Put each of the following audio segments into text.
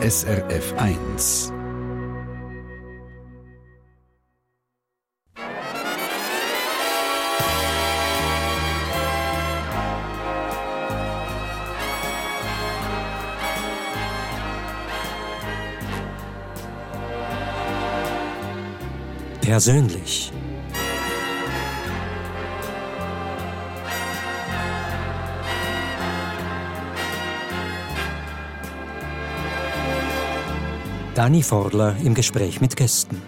SRF 1. Persönlich. Dani Forler im Gespräch mit Gästen.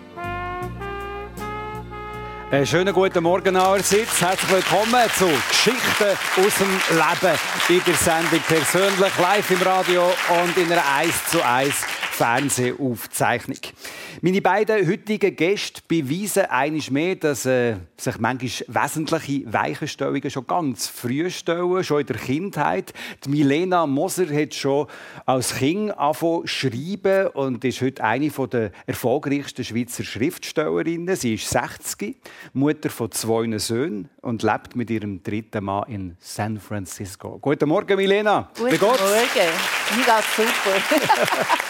Einen schönen guten Morgen allerseits. Herzlich willkommen zu Geschichten aus dem Leben in der Sendung persönlich live im Radio und in einer 1 zu 1 Fernsehaufzeichnung. Meine beiden heutigen Gäste beweisen eines mehr, dass äh, sich manchmal wesentliche Weichenstellungen schon ganz früh stellen, schon in der Kindheit. Die Milena Moser hat schon als Kind angefangen schreiben und ist heute eine der erfolgreichsten Schweizer Schriftstellerinnen. Sie ist 60, Mutter von zwei Söhnen und lebt mit ihrem dritten Mann in San Francisco. Guten Morgen, Milena. Guten Morgen. Mir geht's super.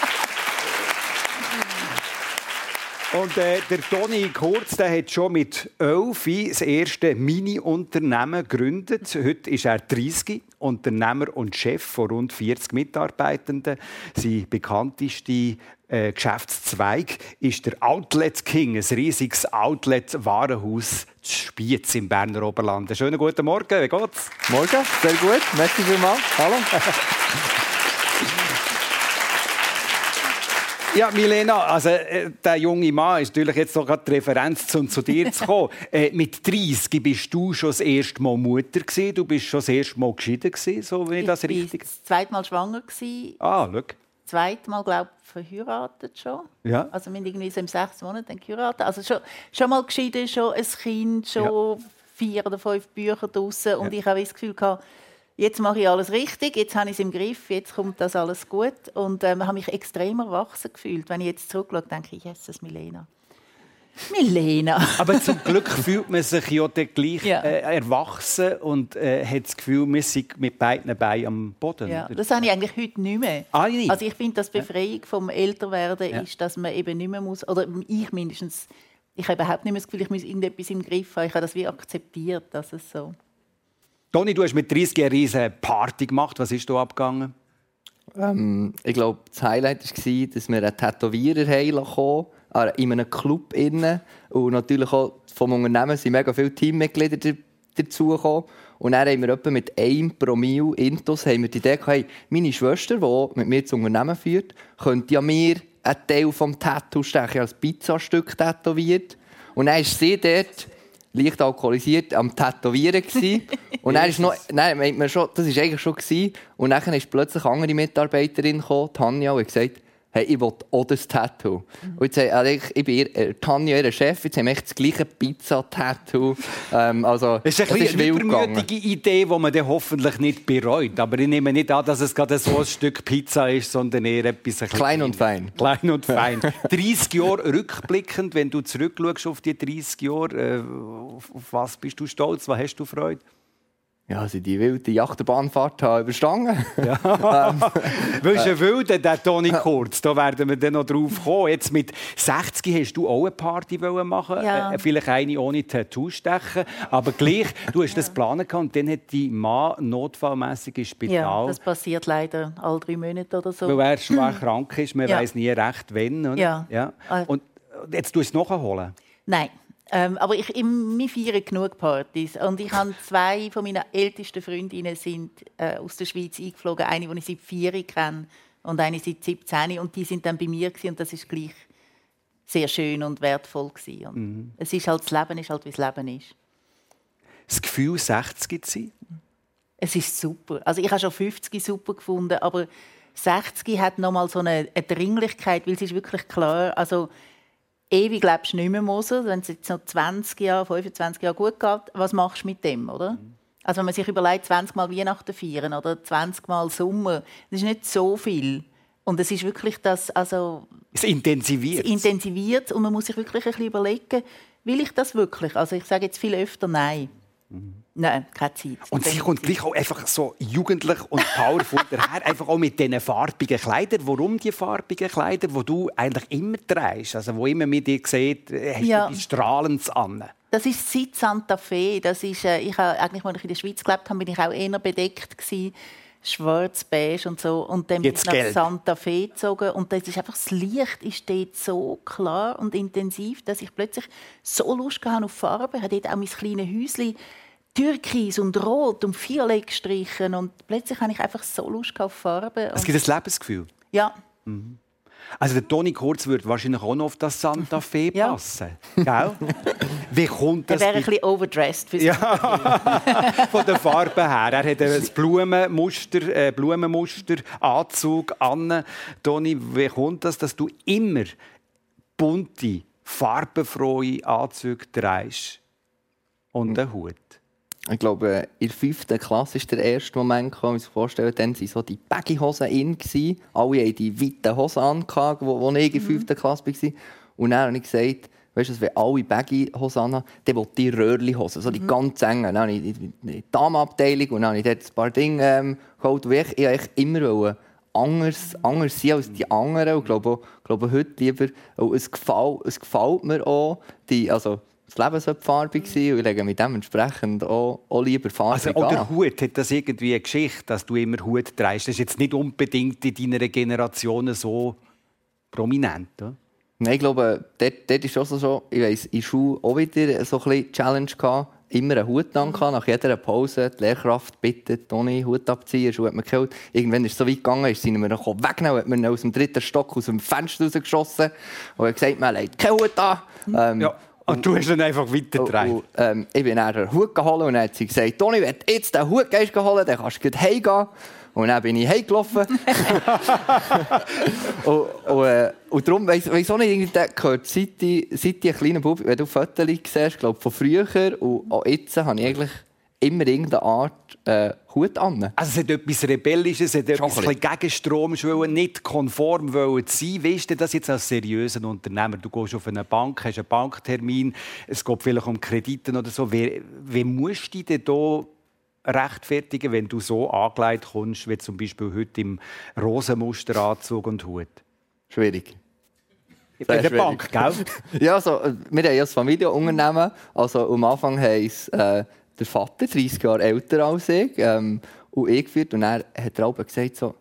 Und äh, der Toni Kurz der hat schon mit elf das erste Mini-Unternehmen gegründet. Heute ist er 30, Unternehmer und Chef von rund 40 Mitarbeitenden. Sein bekanntester äh, Geschäftszweig ist der Outlet King, ein riesiges Outlet-Warenhaus Spiez im Berner Oberland. Schönen guten Morgen, wie geht's? Morgen, sehr gut. Merci vielmals. Hallo. Ja, Milena, also äh, der junge Mann ist natürlich jetzt noch gerade die Referenz, um zu dir zu kommen. äh, mit 30 bist du schon das erste Mal Mutter gewesen. Du bist schon das erste Mal geschieden gewesen, so wie ich das richtig. das zweite Mal schwanger gewesen. Ah, schau. Zweites Mal glaube ich verheiratet schon. Ja. Also wir irgendwie so im sechs Monaten geheiratet. Also schon, schon mal geschieden, schon ein Kind, schon ja. vier oder fünf Bücher draußen und ja. ich habe das Gefühl gehabt, jetzt mache ich alles richtig, jetzt habe ich es im Griff, jetzt kommt das alles gut. Und ähm, habe mich extrem erwachsen gefühlt. Wenn ich jetzt zurückschaue, denke ich, Jesus, Milena. Milena. Aber zum Glück fühlt man sich ja gleich ja. Äh, erwachsen und äh, hat das Gefühl, man ist mit beiden Beinen am Boden. Ja, das habe ich eigentlich heute nicht mehr. Ah, nicht. Also ich finde, dass Befreiung vom Älterwerden ja. ist, dass man eben nicht mehr muss, oder ich mindestens, ich habe überhaupt nicht mehr das Gefühl, ich muss irgendetwas im Griff haben. Ich habe das wie akzeptiert, dass es so Toni, du hast mit 30 eine riesige Party gemacht. Was ist da abgegangen? Ähm, ich glaube, das Highlight war, dass wir einen Tätowierer haben äh, in einem Club. Innen. Und natürlich auch vom Unternehmen sind mega viele Teammitglieder dazugekommen. Und dann haben wir etwa mit einem Promille Intus haben wir die Idee gehabt, hey, meine Schwester, die mit mir das Unternehmen führt, könnte ja mir einen Teil vom Tattoo stechen, als Pizzastück tätowiert. Und dann ist sie dort leicht alkoholisiert am Tätowieren gewesen. und dann ist noch, nein, meint man schon, das war eigentlich schon gewesen. Und dann ist plötzlich eine andere Mitarbeiterin gekommen, Tanja, und gesagt, hey, ich will auch das Tattoo. Mhm. Und jetzt, also ich, ich bin ihr, äh, Tanja, ihr Chef, jetzt haben wir das gleiche Pizza-Tattoo. Ähm, also, das ist eine, eine übermütige Idee, die man dann hoffentlich nicht bereut. Aber ich nehme nicht an, dass es gerade so ein Stück Pizza ist, sondern eher etwas... Klein und fein. Klein und fein. 30 Jahre rückblickend, wenn du zurückschaust auf die 30 Jahre, äh, auf was bist du stolz, was hast du Freude? Ja, sie die wilde Achterbahnfahrt haben überstanden. Ja. ähm, Weil ein wilder, der Toni Kurz, da werden wir dann noch drauf kommen. Jetzt mit 60 hast du auch eine Party machen ja. äh, vielleicht eine ohne Tattoo stechen, aber gleich, du hast ja. das planen und dann hat die Mann notfallmäßig ins Spital. Ja, das passiert leider alle drei Monate oder so. Weil er schwer krank ist, man ja. weiß nie recht, wann. Oder? Ja. ja. Und jetzt tust du es nachholen? Nein. Ähm, aber ich, wir feiern genug Partys. Und ich habe zwei von meinen ältesten Freundinnen sind äh, aus der Schweiz eingeflogen. Eine, die ich seit vier kenne und eine seit 17. Und die sind dann bei mir gewesen, und das ist gleich sehr schön und wertvoll gewesen. Und mhm. Es ist halt das Leben, ist halt wie das Leben ist. Das Gefühl, 60 zu sein? Es ist super. Also ich habe schon 50 super gefunden, aber 60 hat noch mal so eine, eine Dringlichkeit, weil es ist wirklich klar, also ewig lebst du nicht mehr, Moser. Wenn es jetzt noch 20 Jahre, 25 Jahre gut geht, was machst du mit dem, oder? Mhm. Also wenn man sich überlegt, 20 Mal Weihnachten feiern oder 20 Mal Sommer, das ist nicht so viel. Und es ist wirklich das, also... Es intensiviert. Es intensiviert und man muss sich wirklich ein bisschen überlegen, will ich das wirklich? Also ich sage jetzt viel öfter Nein. Mhm. Nein, keine Zeit. Und sie kommt gleich auch einfach so jugendlich und powerful daher, einfach auch mit diesen farbigen Kleidern. Warum die farbigen Kleider, die du eigentlich immer trägst? Also wo immer mit dir sieht, äh, hast Ja. du etwas Strahlendes an. Das ist seit Santa Fe. Das ist, äh, ich habe, eigentlich, als ich in der Schweiz gelebt habe, bin ich auch eher bedeckt gewesen. Schwarz, beige und so. Und dann Jetzt bin ich nach gelb. Santa Fe gezogen. Und das ist einfach, das Licht ist dort so klar und intensiv, dass ich plötzlich so Lust hatte auf Farbe. Ich habe dort auch mein kleines Häuschen türkis und rot und violett gestrichen. Und plötzlich habe ich einfach so Lust auf Farbe. Es gibt ein Lebensgefühl. ja, Also der Toni Kurz würde wahrscheinlich auch noch auf das Santa Fe Ja. passen. Gell? Wie kommt das wäre ein bisschen overdressed. Für von der Farbe her? Er hat ein Blumenmuster, äh, Blumenmuster Anzug an. Toni, wie kommt das, dass du immer bunte, farbenfrohe Anzüge trägst und einen Hut? Ich glaube, in der fünften Klasse war der erste Moment, kann man sich vorstellen, dann waren so die Baggy-Hosen in. gewesen. Alle hatten die weiten Hosen an, wo, ich in der fünften Klasse war. Und dann habe ich gesagt, weißt du, wenn alle Baggy-Hosen anhaben, dann will die Röhrli-Hosen, so die ganz engen. Dann habe ich die, die, die Damenabteilung und dann habe ich dort ein paar Dinge ähm, geholt. Und ich, ich wollte immer anders, anders sein als die anderen. Und ich glaube, auch- ich glaube heute lieber, es, gefällt, es gefällt mir auch, die, also das Leben sollte farbig sein und ich lege mich dementsprechend auch, auch lieber farbig Also, oder an. Hut, hat das irgendwie eine Geschichte, dass du immer Hut trägst? Das ist jetzt nicht unbedingt in deiner Generation so prominent. Oder? Nein, ich glaube, dort, dort ist auch so, so ich weiss, in der Schule auch wieder so ein bisschen Challenge gehabt. Immer einen Hut an, gehabt, nach jeder Pause. Die Lehrkraft bittet, Toni, Hut abziehen. Schule hat man geholt. Irgendwann ist es so weit gegangen, ist, sind wir noch weggenommen, hat man aus dem dritten Stock aus dem Fenster rausgeschossen und hat gesagt, man legt keinen Hut an. Ähm, Ja. Und du hast ihn einfach weitergetragen. und, ähm, ich bin dann den Hut geholt und dann hat sie gesagt, Toni, wenn du jetzt den Hut gehst holen, dann kannst du gleich heimgehen. Und dann bin ich heimgelaufen. und, und, äh, und darum weiss, weiss auch nicht, irgendwie gehört, seit ich, seit ich ein kleiner Bub, wenn du Fotos siehst, glaube von früher und auch jetzt, habe ich eigentlich immer irgendeine Art äh, Hut an. Also es hat etwas Rebellisches, es hat etwas ein ein bisschen gegen Strom, wollen, nicht konform wollen sein. Wie ist denn das jetzt als seriöser Unternehmer? Du gehst auf eine Bank, hast einen Banktermin, es geht vielleicht um Kredite oder so. Wie, wie musst du dich denn da rechtfertigen, wenn du so angelegt kommst, wie zum Beispiel heute im Rosenmusteranzug und Hut? Schwierig. In Sehr der schwierig. Bank, gell? Ja, also, wir haben ja ein Familienunternehmen. Also, am Anfang heisst äh, der Vater, 30 Jahre älter als ich, ähm, und ich geführt. Und er hat er gesagt, so,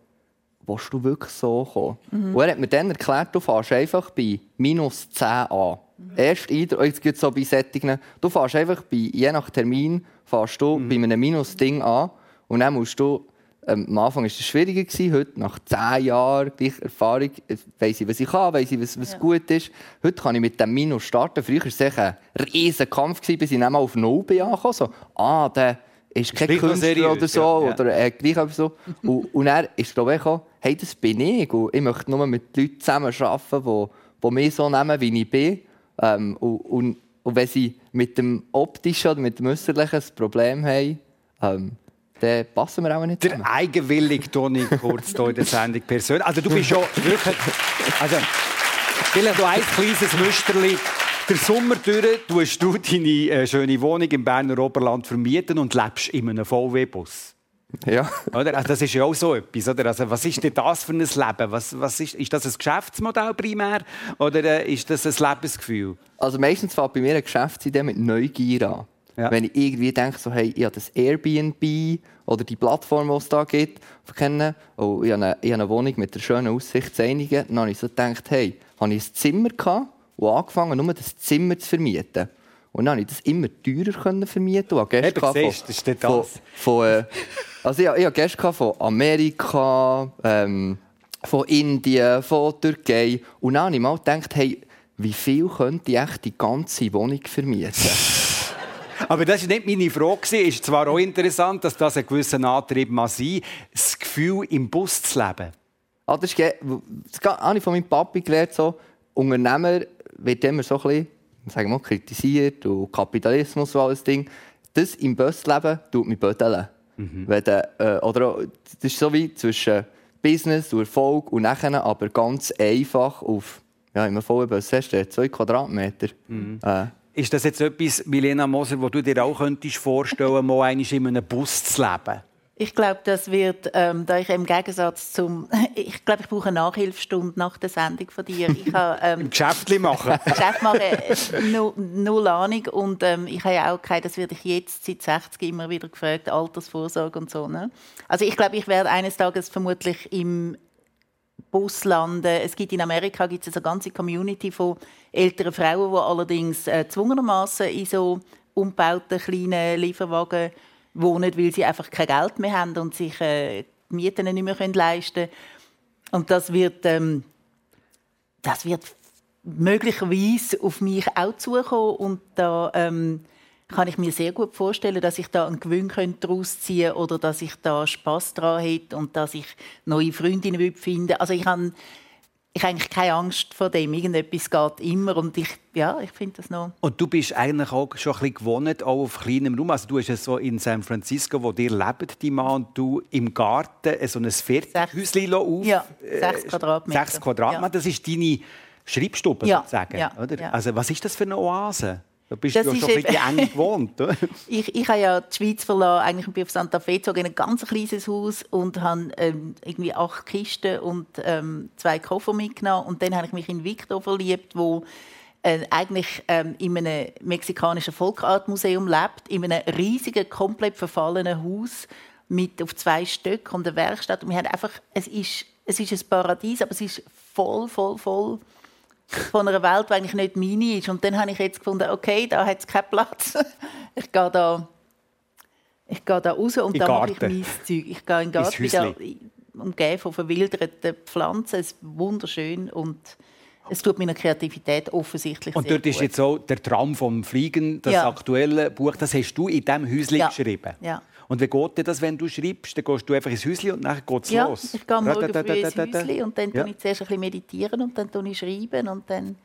willst du wirklich so kommen? Und er hat mir dann erklärt, du fährst einfach bei minus 10 an. Erst Eindruck, jetzt gibt so bei Sättigen, du fährst einfach bei, je nach Termin, fährst du bei einem Minus-Ding an. Und dann musst du, ähm, am Anfang war es schwieriger, gewesen, heute nach 10 Jahren gleich Erfahrung, äh, weiss ich, was ich kann, weiss ich, was, was gut ist. Heute kann ich mit dem Minus starten. Früher war es ein riesiger Kampf, gewesen, bis ich dann mal auf Null bin angekommen. So, ah, der ist kein Künstler seriös, oder so, ja, ja. oder äh, gleich etwas so. und, und er ist, glaube ich, auch, hey, das bin ich. Und ich möchte nur mit Leuten zusammen arbeiten, die, die mich so nehmen, wie ich bin. Ähm, und, und, und wenn sie mit dem Optischen oder mit dem Äußerlichen ein Problem haben, ähm, dann passen wir auch nicht zusammen. Der eigenwillige Toni Kurz hier in der Sendung persönlich. Also du bist schon wirklich... Also, vielleicht noch ein kleines Müsterli. Der Sommer durch tust du deine äh, schöne Wohnung im Berner Oberland vermieten und lebst in einem VW-Bus. Ja. Oder? Also das ist ja auch so etwas. Oder? Also was ist denn das für ein Leben? Was, was ist, ist das ein Geschäftsmodell primär oder äh, ist das ein Lebensgefühl? Also meistens fängt bei mir eine Geschäftsidee mit Neugier an. Ja. Wenn ich irgendwie denke, so, hey, ich habe das Airbnb oder die Plattform, die es da gibt, kennen, oh, ich habe, eine, ich habe eine Wohnung mit einer schönen Aussicht zu einigen, dann habe ich so gedacht, hey, habe ich ein Zimmer gehabt und angefangen, nur das Zimmer zu vermieten. Und dann konnte ich das immer teurer können vermieten. Und Gäste Eben, gehabt siehst das ist nicht von, das. von, äh, also ich, ich hatte Gäste von Amerika, ähm, von Indien, von Türkei. Und dann habe ich mal gedacht, hey, wie viel könnte ich echt die ganze Wohnung vermieten? Aber das war nicht meine Frage. Es ist zwar auch interessant, dass das ein gewisser Antrieb mal sein das Gefühl, im Bus zu leben. Ah, das, ist, das habe ich von meinem Papi gelernt. So, Unternehmer wird immer so ein bisschen sagen wir kritisiert und Kapitalismus und alles Ding. Das im Busleben tut mich bödeln. Wenn du, äh, oder das ist so wie zwischen Business und Erfolg und nachher aber ganz einfach auf ja, im vollen Bus hast du zwei Quadratmeter. Äh, Ist das jetzt etwas, Milena Moser, wo du dir auch könntest vorstellen, mal einmal in einem Bus zu leben? Ich glaube, das wird, ähm, da ich im Gegensatz zum, ich glaube, ich brauche eine Nachhilfestunde nach der Sendung von dir. Ich habe, ähm, Geschäftli machen. Geschäft machen, äh, null, null Ahnung und ähm, ich habe ja auch keine, das werde ich jetzt seit 60 immer wieder gefragt, Altersvorsorge und so. Ne? Also ich glaube, ich werde eines Tages vermutlich im Bus landen. Es gibt in Amerika gibt es eine ganze Community von älteren Frauen, die allerdings äh, in so umgebauten kleinen Lieferwagen wohnen, weil sie einfach kein Geld mehr haben und sich äh, die Mieten nicht mehr leisten können. Und das wird, ähm, das wird möglicherweise auf mich auch zukommen und da ähm, kann ich mir sehr gut vorstellen, dass ich da einen Gewinn daraus ziehen könnte oder dass ich da Spaß daran hätte und dass ich neue Freundinnen finde. Also ich habe ich habe eigentlich keine Angst vor dem. Irgendetwas geht immer und ich, ja, ich finde das noch. Und du bist eigentlich auch schon ein bisschen gewohnt, auch auf kleinem Raum. Also du bist ja so in San Francisco, wo dir lebt, die Mann, und du im Garten so ein Fertighäuschen auf. Ja, sechs Quadratmeter. Sechs Quadratmeter, ja. das ist deine Schreibstube ja. sozusagen, ja. oder? Ja. Also was ist das für eine Oase? Da bist Das du ja schon ein bisschen eng gewohnt? Ich, ich habe ja die Schweiz verlassen, eigentlich bin ich auf Santa Fe gezogen, in ein ganz kleines Haus und habe ähm, irgendwie acht Kisten und ähm, zwei Koffer mitgenommen. Und dann habe ich mich in Victor verliebt, wo äh, eigentlich ähm, in einem mexikanischen Volkartmuseum lebt, in einem riesigen, komplett verfallenen Haus mit auf zwei Stöcken und einer Werkstatt. Und wir haben einfach, es ist, es ist ein Paradies, aber es ist voll, voll, voll von einer Welt, die eigentlich nicht meine ist. Und dann habe ich jetzt gefunden, okay, da hat es keinen Platz. Ich gehe da, ich gehe da raus und da mache ich mein Zeug. Ich gehe in den Garten, Häusli. umgeben von verwilderten Pflanzen. Es ist wunderschön und es tut meiner Kreativität offensichtlich Und dort ist gut. jetzt auch der Traum vom Fliegen, das Ja. aktuelle Buch, das hast du in diesem Häuschen Ja. geschrieben. Ja. Und wie geht dir das, wenn du schreibst? Dann gehst du einfach ins Häuschen und dann geht es ja, los. ich gehe Morgen früh ins. Häuschen und dann Ja. ich zuerst ein bisschen meditieren und dann ich schreiben und dann,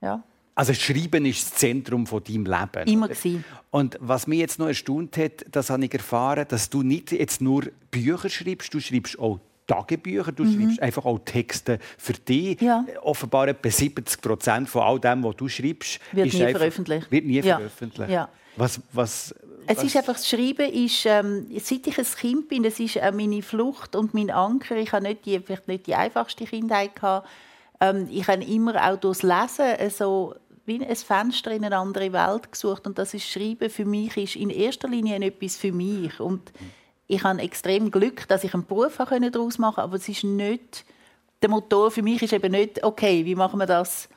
ja, Also Schreiben ist das Zentrum von deinem Leben. immer gewesen. Und was mich jetzt noch erstaunt hat, das habe ich erfahren, dass du nicht jetzt nur Bücher schreibst, du schreibst auch Tagebücher, du schreibst einfach auch Texte für dich. Mhm. Ja. Offenbar etwa 70 Prozent von all dem, was du schreibst, Wird nie einfach, veröffentlicht. Wird nie Ja. veröffentlicht. Ja. Was, was, Es ist einfach, das Schreiben ist, ähm, seit ich ein Kind bin, das ist auch meine Flucht und mein Anker. Ich habe nicht die, vielleicht nicht die einfachste Kindheit gehabt. Ähm, ich habe immer auch durchs Lesen äh, so wie ein Fenster in eine andere Welt gesucht und das ist Schreiben für mich ist in erster Linie etwas für mich und ich habe extrem Glück, dass ich einen Beruf daraus machen, aber es ist nicht der Motor für mich ist eben nicht okay, wie machen wir das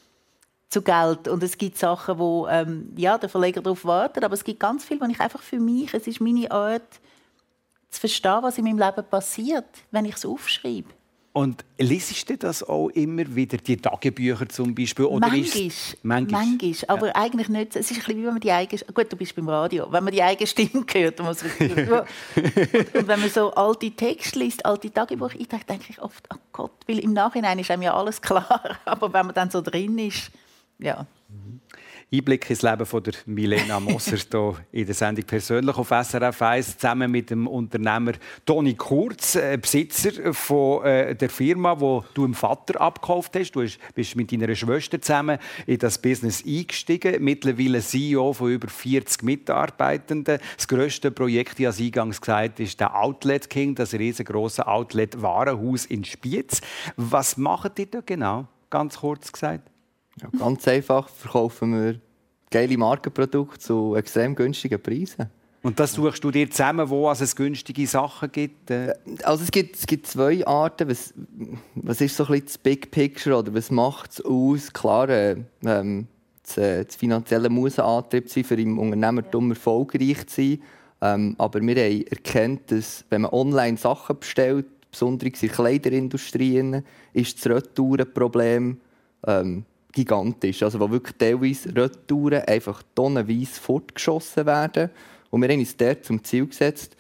zu Geld. Und es gibt Sachen, wo ähm, ja, der Verleger darauf wartet, aber es gibt ganz viel, wo ich einfach für mich, es ist meine Art, zu verstehen, was in meinem Leben passiert, wenn ich es aufschreibe. Und liest du das auch immer wieder, die Tagebücher zum Beispiel? Oder Manchmal, ist manchmal. manchmal, aber eigentlich nicht. Es ist ein bisschen wie wenn man die eigene, gut, du bist beim Radio, wenn man die eigene Stimme hört, dann muss man und, und wenn man so alte Texte liest, alte Tagebücher, ich denke, denke ich oft, oh Gott, weil im Nachhinein ist einem ja alles klar, aber wenn man dann so drin ist, ja. Einblick ins Leben von der Milena Moser hier in der Sendung persönlich auf SRF 1 zusammen mit dem Unternehmer Toni Kurz, äh, Besitzer von äh, der Firma, wo du dem Vater abgekauft hast. Du bist mit deiner Schwester zusammen in das Business eingestiegen. Mittlerweile CEO von über 40 Mitarbeitenden. Das grösste Projekt, ich habe es eingangs gesagt, ist der Outlet King, das riesengroße Outlet-Warenhaus in Spiez. Was machen die da genau? Ganz kurz gesagt. Ja, ganz einfach verkaufen wir geile Markenprodukte zu extrem günstigen Preisen. Und das suchst du dir zusammen, wo also es günstige Sachen gibt? Äh, Also es gibt, es gibt zwei Arten. Was, was ist so ein bisschen das Big Picture oder was macht es aus? Klar, äh, ähm, das, äh, das finanzielle muss ein Antrieb sein, für im Unternehmertum erfolgreich zu sein. Ähm, aber wir haben erkannt, dass wenn man online Sachen bestellt, besonders in der Kleiderindustrie, ist das Retourenproblem ähm, gigantisch. Also wo wirklich teilweise Retouren einfach tonnenweise fortgeschossen werden. Und wir haben uns dort zum Ziel gesetzt,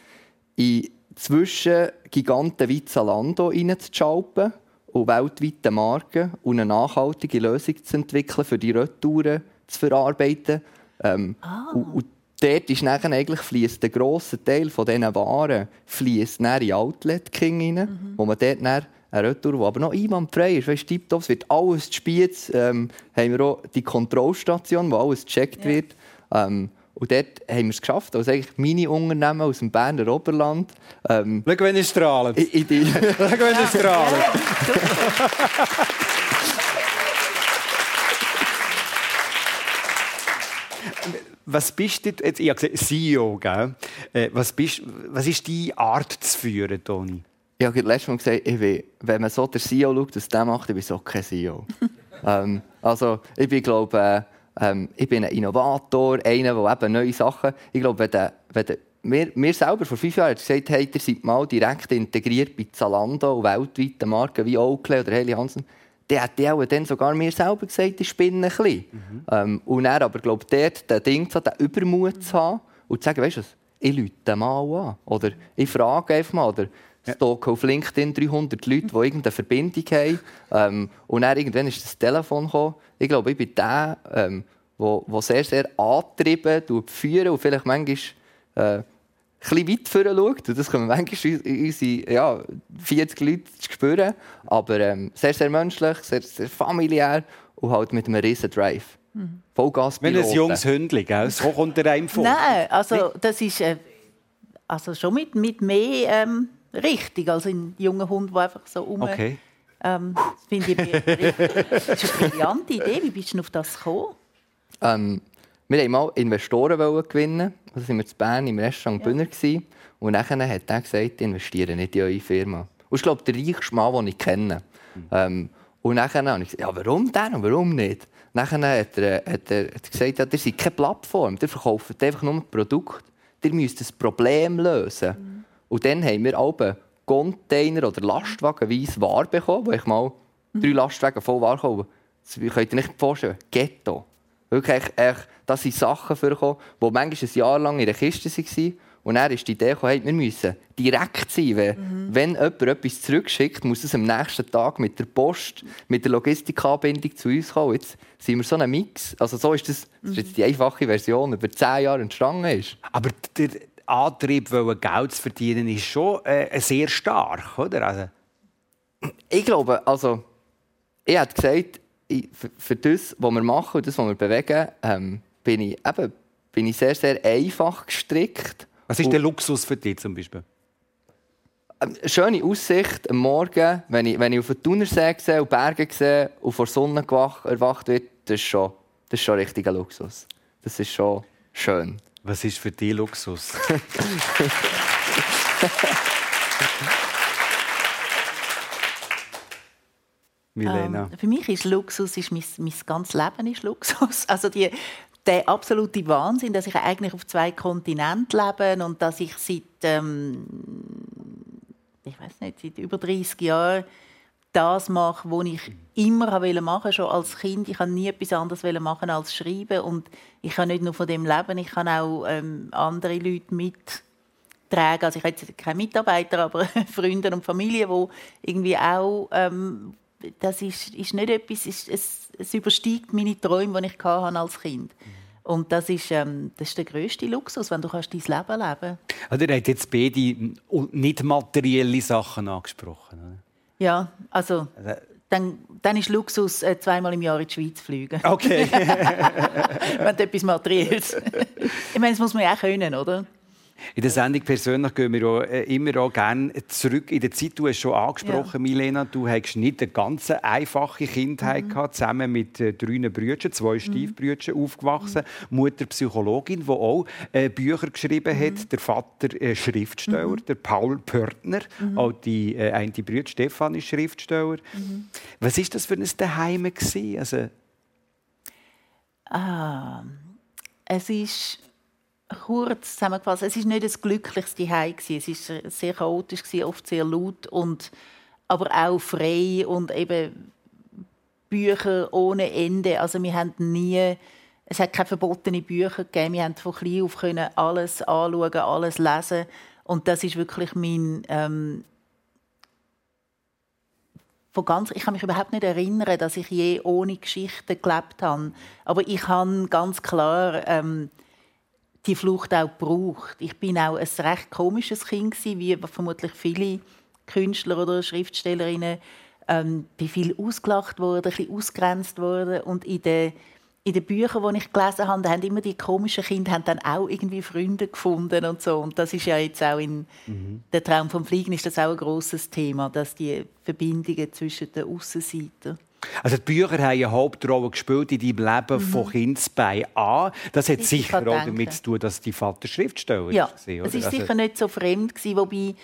in zwischen Giganten wie Zalando reinzuschalten und weltweite Marken und eine nachhaltige Lösung zu entwickeln, für die Retouren zu verarbeiten. Ähm, und, und dort ist nachher eigentlich fließt der grosse Teil von diesen Waren fließt dann in Outlet King rein, wo man dort dann ein Retour, der aber noch einwandfrei ist. Weißt, tiptop, es wird alles gespielt. Ähm, haben wir auch die Kontrollstation, wo alles gecheckt Ja. wird. Ähm, und dort haben wir es geschafft, also eigentlich meine Unternehmen aus dem Berner Oberland. Ähm, Schau, wenn ihr strahlt. in, in die, Schau, wenn ihr strahlt. Was bist du jetzt? Ich habe gesehen, CEO, gell? Äh, Was, bist, was ist deine Art zu führen, Toni? Ich habe letztes Mal gesagt, ich bin, wenn man so den CEO schaut, was der macht, ich bin so kein CEO. ähm, also, ich bin, glaube äh, ähm, ich bin ein Innovator, einer, der eben neue Sachen... Ich glaube, wenn, der, wenn der, wir, wir selber vor fünf Jahren gesagt haben, ihr seid mal direkt integriert bei Zalando und weltweiten Marken wie Oakley oder Helly Hansen, hätte ich auch dann sogar mir selber gesagt, ich spinne ein bisschen. Ähm, und dann aber, glaube ich, dort den Ding zu haben, den Übermut zu haben und zu sagen, weißt du was, ich rufe mal an. Oder ich frage einfach mal. Oder stalke auf LinkedIn 300 Leute, die irgendeine Verbindung haben. Ähm, und dann irgendwann ist das Telefon gekommen. Ich glaube, ich bin der, ähm, wo, wo sehr, sehr antrieben, führen und vielleicht manchmal äh, ein bisschen weit vorne schaut. Und das können wir manchmal in unsere ja, 40 Leute spüren. Aber ähm, sehr, sehr menschlich, sehr, sehr familiär und halt mit einem riesen Drive. Vollgas Wenn ein junges Hündchen, gell? So kommt er einem vor. Nein, also das ist äh, also schon mit, mit mehr ähm, richtig als ein junger Hund, der einfach so um. Okay. Ähm, das finde ich richtig- das ist eine brillante Idee. Wie bist du auf das gekommen? Ähm, wir wollten mal Investoren gewinnen. Also sind wir in Bern im Restaurant Bühner. gewesen. Und nachher hat er gesagt, ich investiere nicht in eure Firma. Und ich glaube, der reichste Mann, den ich kenne. Ähm, und nachher habe ich gesagt, ja, warum denn und warum nicht? Nachher hat er, hat er, hat er gesagt, ja, ihr seid keine Plattform, ihr verkauft einfach nur ein Produkt. Ihr müsst ein Problem lösen. Und dann haben wir alle Container oder Lastwagenweise Ware bekommen, wo ich mal drei Lastwagen voll Ware kaufe. Das könnt ihr nicht vorstellen. Ghetto. Wirklich, echt, das sind Sachen vorgekommen, die manchmal ein Jahr lang in der Kiste waren. Und dann ist die Idee gekommen, hey, wir müssen direkt sein. Wenn, wenn jemand etwas zurückschickt, muss es am nächsten Tag mit der Post, mit der Logistikanbindung zu uns kommen. Jetzt sind wir so ein Mix. Also so ist das, das ist jetzt die einfache Version, über zehn Jahre entstanden ist. Aber der Antrieb, Geld zu verdienen, ist schon äh, sehr stark, oder? Also, Ich glaube, also, ich habe gesagt, ich, für, für das, was wir machen und das, was wir bewegen, ähm, bin, ich, eben, bin ich sehr, sehr einfach gestrickt. was ist der Luxus für dich zum Beispiel? Ähm, schöne Aussicht am Morgen, wenn ich, wenn ich auf den Thunersee sehe und Berge sehe und vor Sonne erwacht wird, das ist schon, das ist schon richtiger Luxus. Das ist schon schön. Was ist für dich Luxus? Milena. Ähm, für mich ist Luxus, ist mein, mein ganzes Leben ist Luxus. Also die, der absolute Wahnsinn, dass ich eigentlich auf zwei Kontinenten lebe und dass ich seit, ähm, ich weiß nicht, seit über 30 Jahren das mache, was ich immer wollte machen, schon als Kind. Ich wollte nie etwas anderes machen als schreiben und ich kann nicht nur von dem leben, ich kann auch ähm, andere Leute mittragen. Also ich habe keine Mitarbeiter, aber Freunde und Familie, die irgendwie auch ähm, das ist, ist nicht etwas, ist, es, es übersteigt meine Träume, die ich hatte als Kind. Und das ist, ähm, das ist der grösste Luxus, wenn du kannst dein Leben leben kannst. Also, ihr habt jetzt beide nicht materielle Sachen angesprochen. Oder? Ja, also dann, dann ist Luxus, äh, zweimal im Jahr in die Schweiz zu fliegen. Okay. wenn du etwas Materielles... ich meine, das muss man ja auch können, oder? In der Sendung persönlich gehen wir auch, äh, immer auch gerne zurück in die Zeit. Du hast schon angesprochen, Ja. Milena, du hast nicht eine ganz einfache Kindheit Mhm. gehabt, zusammen mit äh, drei Brüdern, zwei Stiefbrüdern aufgewachsen. Mutter Psychologin, die auch äh, Bücher geschrieben Mhm. hat. Der Vater äh, Schriftsteller, der Paul Pörtner. Mhm. Auch die äh, eine Brüder Stefan ist Schriftsteller. Mhm. Was ist das für ein Daheim gewesen? Also, Ah, es ist kurz zusammengefasst, es ist nicht ein glückliches Zuhause. Es ist sehr chaotisch oft sehr laut und aber auch frei und eben Bücher ohne Ende. Also wir haben nie, es hat keine verbotene Bücher gegeben. Wir haben von klein auf können alles anschauen, alles lesen und das ist wirklich mein ähm, von ganz, ich kann mich überhaupt nicht erinnern, dass ich je ohne Geschichte gelebt habe. Aber ich habe ganz klar ähm, die Flucht auch gebraucht. Ich bin auch ein recht komisches Kind gewesen, wie vermutlich viele Künstler oder Schriftstellerinnen ähm, bin viel ausgelacht worden, ein bisschen ausgrenzt worden und in den in den Büchern, die ich gelesen habe, haben immer die komischen Kinder haben dann auch irgendwie Freunde gefunden und so. Und das ist ja jetzt auch in mhm. der Traum vom Fliegen ist das auch ein großes Thema, dass die Verbindungen zwischen den Aussenseitern also die Bücher haben eine Hauptrolle gespielt in deinem Leben mhm. von Kindesbein an. Das hat ich sicher auch damit zu tun, dass die Vater Schriftsteller ja, war. Ja, es war also sicher nicht so fremd, gewesen, wobei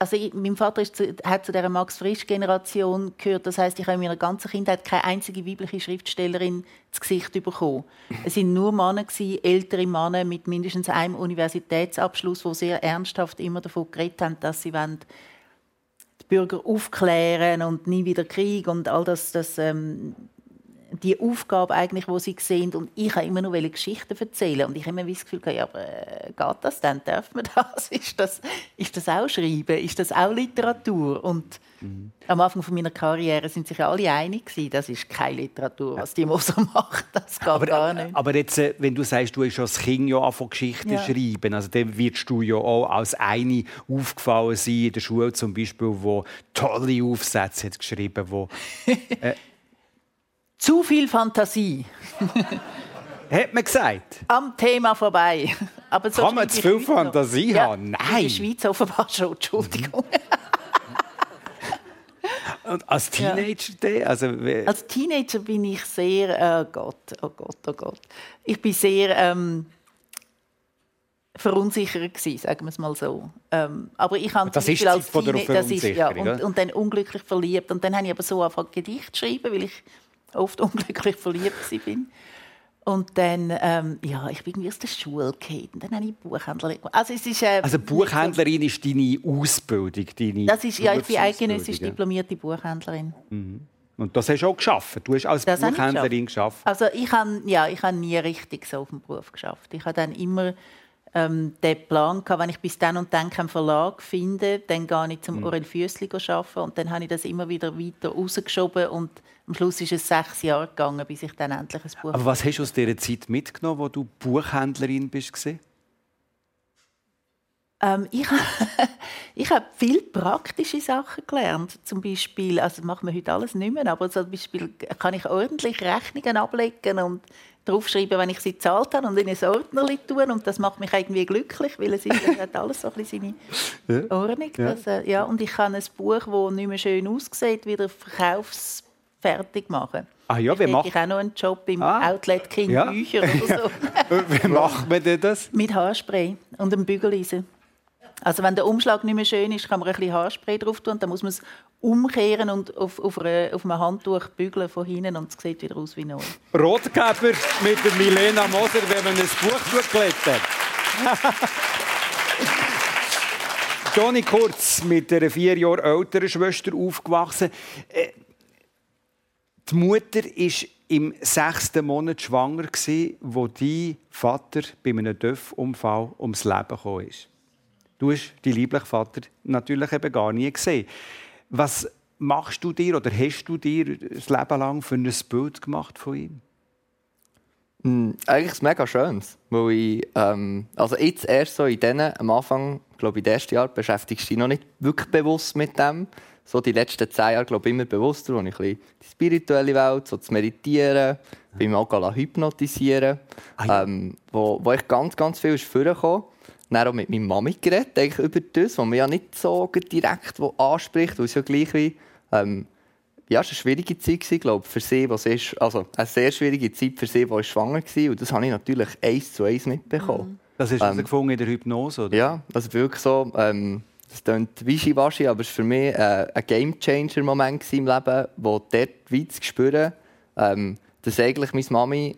also ich, mein Vater zu, hat zu der Max Frisch Generation gehört. Das heißt, ich habe in meiner ganzen Kindheit keine einzige weibliche Schriftstellerin ins Gesicht bekommen. Es sind nur Männer gewesen, ältere Männer mit mindestens einem Universitätsabschluss, die sehr ernsthaft immer davon geredet haben, dass sie wollen, Bürger aufklären und nie wieder Krieg und all das, das ähm, die Aufgabe eigentlich, wo sie sehen und ich habe immer nur Geschichten erzählen und ich habe immer das Gefühl, ja, aber äh, geht das dann? Darf man das? Ist das, ist das auch Schreiben? Ist das auch Literatur? Und mhm. am Anfang von meiner Karriere sind sich alle einig gewesen, das ist keine Literatur, was die Moser macht. Das geht aber, gar nicht. Aber jetzt, äh, wenn du sagst, du hast als Kind ja von Geschichten ja. schreiben, also dann wirst du ja auch als eine aufgefallen sein in der Schule zum Beispiel, wo tolle Aufsätze hat geschrieben, wo äh, zu viel Fantasie. Hat man gesagt? Am Thema vorbei. Aber so Kann man zu viel Fantasie ja, haben? Nein. In der Schweiz offenbar schon, Entschuldigung. Und als Teenager? Ja. Also, als Teenager bin ich sehr, oh Gott, oh Gott, oh Gott. Ich bin sehr ähm, verunsichert gewesen, sagen wir es mal so. Ähm, aber ich habe das ist als Teenager, das ist, ja, und, und, dann unglücklich verliebt und dann habe ich aber so angefangen Gedicht zu schreiben, weil ich oft unglücklich verliebt bin. Und dann, ähm, ja, ich bin irgendwie aus der Schule gefallen. Dann habe ich Buchhändlerin Also, es ist, äh, also Buchhändlerin ist deine Ausbildung? Deine das ist, ja, ich bin eidgenössisch diplomierte Buchhändlerin. Mhm. Und das hast du auch geschafft. Du hast als das Buchhändlerin geschafft. Also ich habe ja, ich habe nie richtig so auf dem Beruf geschafft. Ich habe dann immer ähm, den Plan gehabt, wenn ich bis dann und dann keinen Verlag finde, dann gehe ich zum mhm. Orel Füssli arbeiten und dann habe ich das immer wieder weiter rausgeschoben und am Schluss ist es sechs Jahre gegangen, bis ich dann endlich ein Buch Aber was hast du aus dieser Zeit mitgenommen, wo du Buchhändlerin bist? Ähm, ich ich habe viel praktische Sachen gelernt. Zum Beispiel, also das machen wir heute alles nicht mehr, aber zum Beispiel kann ich ordentlich Rechnungen ablegen und draufschreiben, wenn ich sie gezahlt habe und in ein Ordner tun. Und das macht mich irgendwie glücklich, weil es, ist, hat alles so ein bisschen seine ja. Ordnung. Ja. Das, äh, ja, und ich kann ein Buch, das nicht mehr schön aussieht, wieder verkaufsfertig machen. Ah ja, wie macht ich auch noch einen Job im ah. Outlet Kind ja. Bücher oder so. wie macht man denn das? Mit Haarspray und einem Bügeleisen. Also wenn der Umschlag nicht mehr schön ist, kann man ein bisschen Haarspray drauf tun. Dann muss man es umkehren und auf, auf, auf einem Handtuch bügeln von hinten und es sieht wieder aus wie neu. Rotkäfer mit der Milena Moser, wenn man ein Buch blättert. Toni Kurz mit einer vier Jahre älteren Schwester aufgewachsen. Äh, die Mutter war im sechsten Monat schwanger, wo dein Vater bei einem Dörfunfall ums Leben ist. Du hast deinen lieblichen Vater natürlich eben gar nie gesehen. Was machst du dir oder hast du dir das Leben lang für ein Bild gemacht von ihm? Mm, eigentlich ist mega schönes, weil ich, ähm, also jetzt erst so in denen, am Anfang, glaube ich, im ersten Jahr beschäftigst du dich noch nicht wirklich bewusst mit dem. So die letzten zehn Jahre, glaube ich, immer bewusster, wo ich ein die spirituelle Welt, so zu meditieren, bin auch hypnotisieren, ah, ja. ähm, wo, wo ich ganz, ganz viel ist vorgekommen dann auch mit meiner Mami geredet, eigentlich über das, was man ja nicht so direkt anspricht, weil es ja gleich wie, ähm, ja, es war eine schwierige Zeit, glaube ich, für sie, was ist, also eine sehr schwierige Zeit für sie, die schwanger war. Und das habe ich natürlich eins zu eins mitbekommen. Mhm. Das hast du ähm, gefunden in der Hypnose, oder? Ja, also wirklich so, ähm, das klingt wischiwaschi, aber es war für mich äh, ein Game-Changer-Moment im Leben, wo dort weit zu spüren, ähm, dass eigentlich meine Mami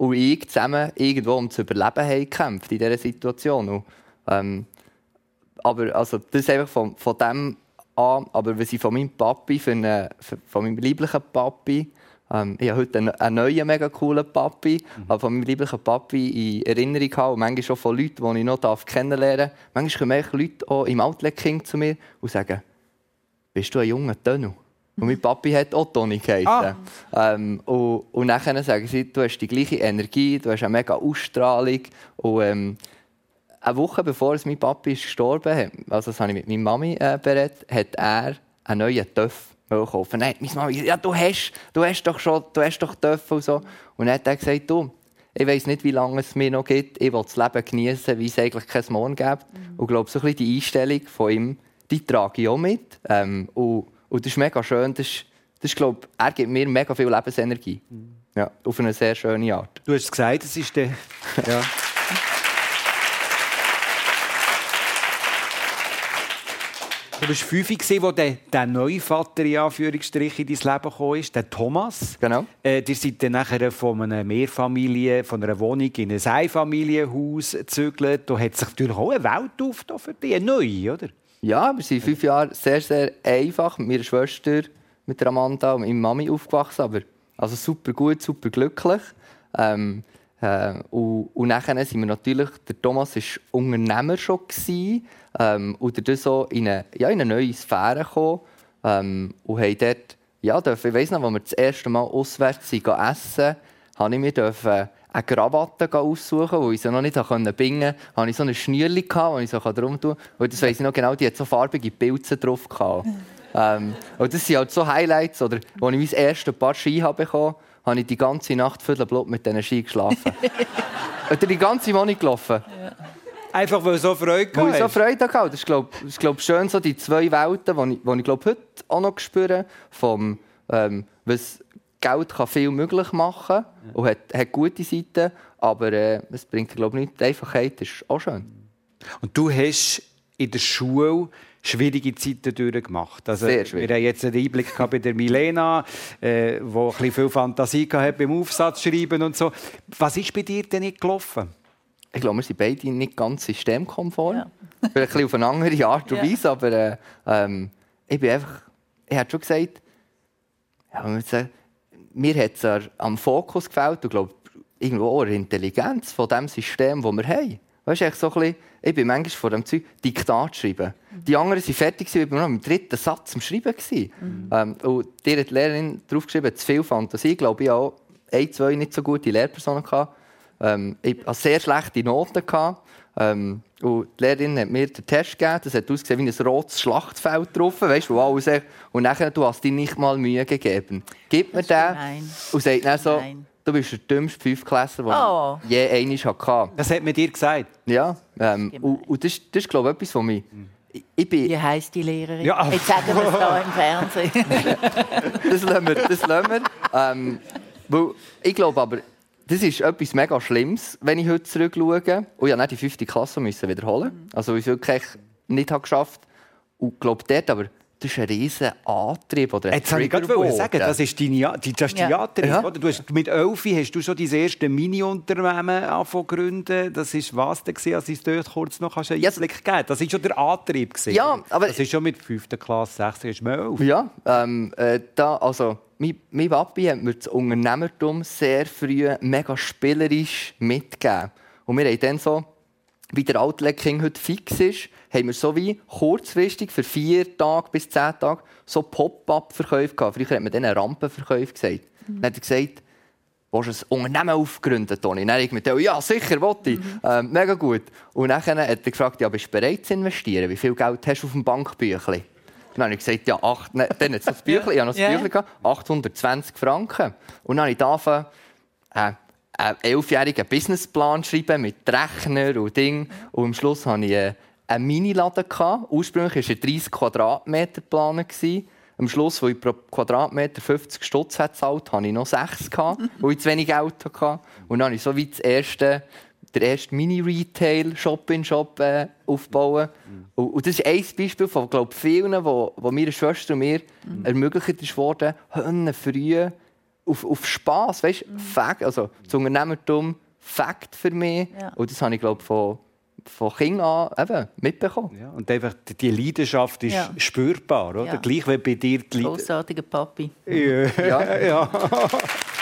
und ich zusammen irgendwo um zu überleben haben gekämpft in dieser Situation. Und, ähm, aber also, das ist einfach von, von dem an, aber wenn ich von meinem Papi, für eine, von meinem lieblichen Papi, ähm, ich habe heute einen, einen neuen, mega coolen Papi, mhm. aber von meinem lieblichen Papi in Erinnerung habe und manchmal auch von Leuten, die ich noch kennenlernen darf. Manchmal kommen Leute auch im Outlet King zu mir und sagen, bist du ein junger Tönel? Und mein Papi hat auch Toni geheißen. Ah. Ähm, und, und nachher sagen sie, du hast die gleiche Energie, du hast eine mega Ausstrahlung. Und, ähm, eine Woche bevor es mein Papi ist gestorben ist, also das habe ich mit meiner Mami äh, berät, hat er einen neuen Töff kaufen. Nein, meine Mami, ja, du hast, du hast doch schon, du hast doch Töff und so. Und dann hat er gesagt, du, ich weiß nicht, wie lange es mir noch gibt. Ich will das Leben genießen, wie es eigentlich kein Morgen gibt. Mhm. Und ich glaube, so ein bisschen die Einstellung von ihm, die trage ich auch mit. Ähm, und, und das ist mega schön. Das ist, das ist, glaube, er gibt mir mega viel Lebensenergie. Mhm. Ja, auf eine sehr schöne Art. Du hast es gesagt, es ist der... ja. Du warst fünf, als der, der neue Vater in, Anführungsstrichen, in dein Leben kam, der Thomas. Genau. Äh, ihr seid dann nachher von einer Mehrfamilie, von einer Wohnung in ein Einfamilienhaus gezögert. Da hat sich natürlich auch eine Welt aufgetan für dich, eine neue, oder? Ja, wir sind fünf Jahre sehr, sehr einfach mit meiner Schwester, mit der Amanda und meiner Mami aufgewachsen. Aber also super gut, super glücklich. Ähm, äh, und, und nachher sind wir natürlich, der Thomas war Unternehmer schon gewesen, ähm, und dadurch so in eine, ja, in eine neue Sphäre gekommen ähm, und dort, ja, dürfen, ich weiss noch, als wir das erste Mal auswärts sind, essen, habe ich mir dürfen eine Krawatte aussuchen, wo ich sie noch nicht bingen konnte. Da hatte ich so eine Schnürli, die ich so drum tun konnte. Und das weiss ich noch genau, die hat so farbige Pilze drauf. ähm, und das sind halt so Highlights. Oder, als ich mein erstes Paar Ski habe bekommen habe ich die ganze Nacht Viertelblut mit diesen Ski geschlafen. Oder die ganze Wohnung gelaufen. Ja. Einfach weil so Freude hatte? Weil ich so Freude hatte. Das ist, glaube ich, glaub, schön, so die zwei Welten, die ich, die ich glaub, heute auch noch spüre. Vom, ähm, was Geld kann viel möglich machen und hat, hat gute Seiten, aber äh, es bringt, glaube ich, nicht. Die Einfachheit ist auch schön. Und du hast in der Schule schwierige Zeiten durchgemacht. Also, Sehr schwierig. Wir haben jetzt einen Einblick bei der Milena, äh, die ein viel Fantasie hatte beim Aufsatzschreiben und so. Was ist bei dir denn nicht gelaufen? Ich glaube, wir sind beide nicht ganz systemkonform. Ja. Vielleicht ein auf eine andere Art und Weise, ja. aber äh, ähm, ich bin einfach, ich habe schon gesagt, ja, sagen, mir hat es am Fokus gefällt und glaube irgendwo auch der Intelligenz von dem System, das wir haben. Weißt du, so bisschen, ich bin manchmal vor dem Zeug Diktat schreiben. Die anderen waren fertig, ich war noch im dritten Satz am Schreiben. Mhm. Ähm, und dir hat die Lehrerin draufgeschrieben, zu viel Fantasie. Ich glaube, ich auch ein, zwei nicht so gute Lehrpersonen. Gehabt. Ähm, ich hatte sehr schlechte Noten. Gehabt. Ähm, und die Lehrerin hat mir den Test gegeben. Das hat ausgesehen wie ein rotes Schlachtfeld drauf. Weißt, wo alles und nachher, du hast dir nicht mal Mühe gegeben. Gib mir den und sagt dann so, nein. du bist der dümmste Fünftklässler, den oh. ich je einmal hatte. Das hat mir dir gesagt? Ja. Ähm, und, und das, das ist, glaube ich, etwas, was mich... Ich bin... Wie heisst die Lehrerin? Ja. Jetzt sagen wir es hier im Fernsehen. das lassen wir. Das lassen wir. Ähm, weil ich glaube aber, das ist etwas mega Schlimmes, wenn ich heute zurückschaue. Und ich musste die fünfte Klasse müssen wiederholen. Mhm. Also, ich es wirklich nicht geschafft habe. Und ich glaube, dort aber, das ist ein riesiger Antrieb. Oder ein Jetzt wollte ich gerade sagen, das ist deine, das ist die ja. ja. Oder? Du hast, mit Elfi hast du schon dein erste Mini-Unternehmen gründen. Das war was, da als ich es dort kurz noch einen Einblick ja. Das war schon der Antrieb. Ja, aber das ist schon mit 5. Klasse, 6. ist man Ja, ähm, äh, da, also mein, mein Papi hat mir das Unternehmertum sehr früh mega spielerisch mitgegeben. Und wir haben dann so, wie der Outlet King heute fix ist, haben wir so wie kurzfristig für vier Tage bis zehn Tage so Pop-up-Verkäufe gehabt. Früher hat man denen Rampenverkäufe gesagt. Mhm. Dann hat er gesagt, willst du ein Unternehmen aufgründen, Toni? Dann ich mit ja, sicher, wollte ich. Mhm. Ähm, mega gut. Und dann hat er gefragt, ja, bist du bereit zu investieren? Wie viel Geld hast du auf dem Bankbüchlein? Dann habe ich gesagt, ja, acht, ne, dann hat das Büchlein, ich habe noch das Büchlein gehabt, 820 Franken. Und dann habe ich angefangen, äh, einen elfjährigen Businessplan schreiben mit Rechner und Ding. Und am Schluss hatte ich einen Miniladen. Ursprünglich war er 30 Quadratmeter Plan. Am Schluss, wo ich pro Quadratmeter 50 Stutz gezahlt hatte ich noch 6, weil ich zu wenig Geld hatte. Und dann habe ich so wie das erste der erste Mini-Retail-Shop-in-Shop äh, aufbauen. Mhm. Und, und, das ist ein Beispiel von glaub, vielen, wo, wo meine Schwester und mir mhm. ermöglicht ist worden, auf, auf Spass, weißt, mhm. Fact, also das Unternehmertum, Fakt für mich. Ja. Und das habe ich glaube von von Kind an eben mitbekommen. Ja, und einfach die Leidenschaft ist ja. spürbar, oder? Ja. Gleich wie bei dir die Großartiger Papi. Ja. ja.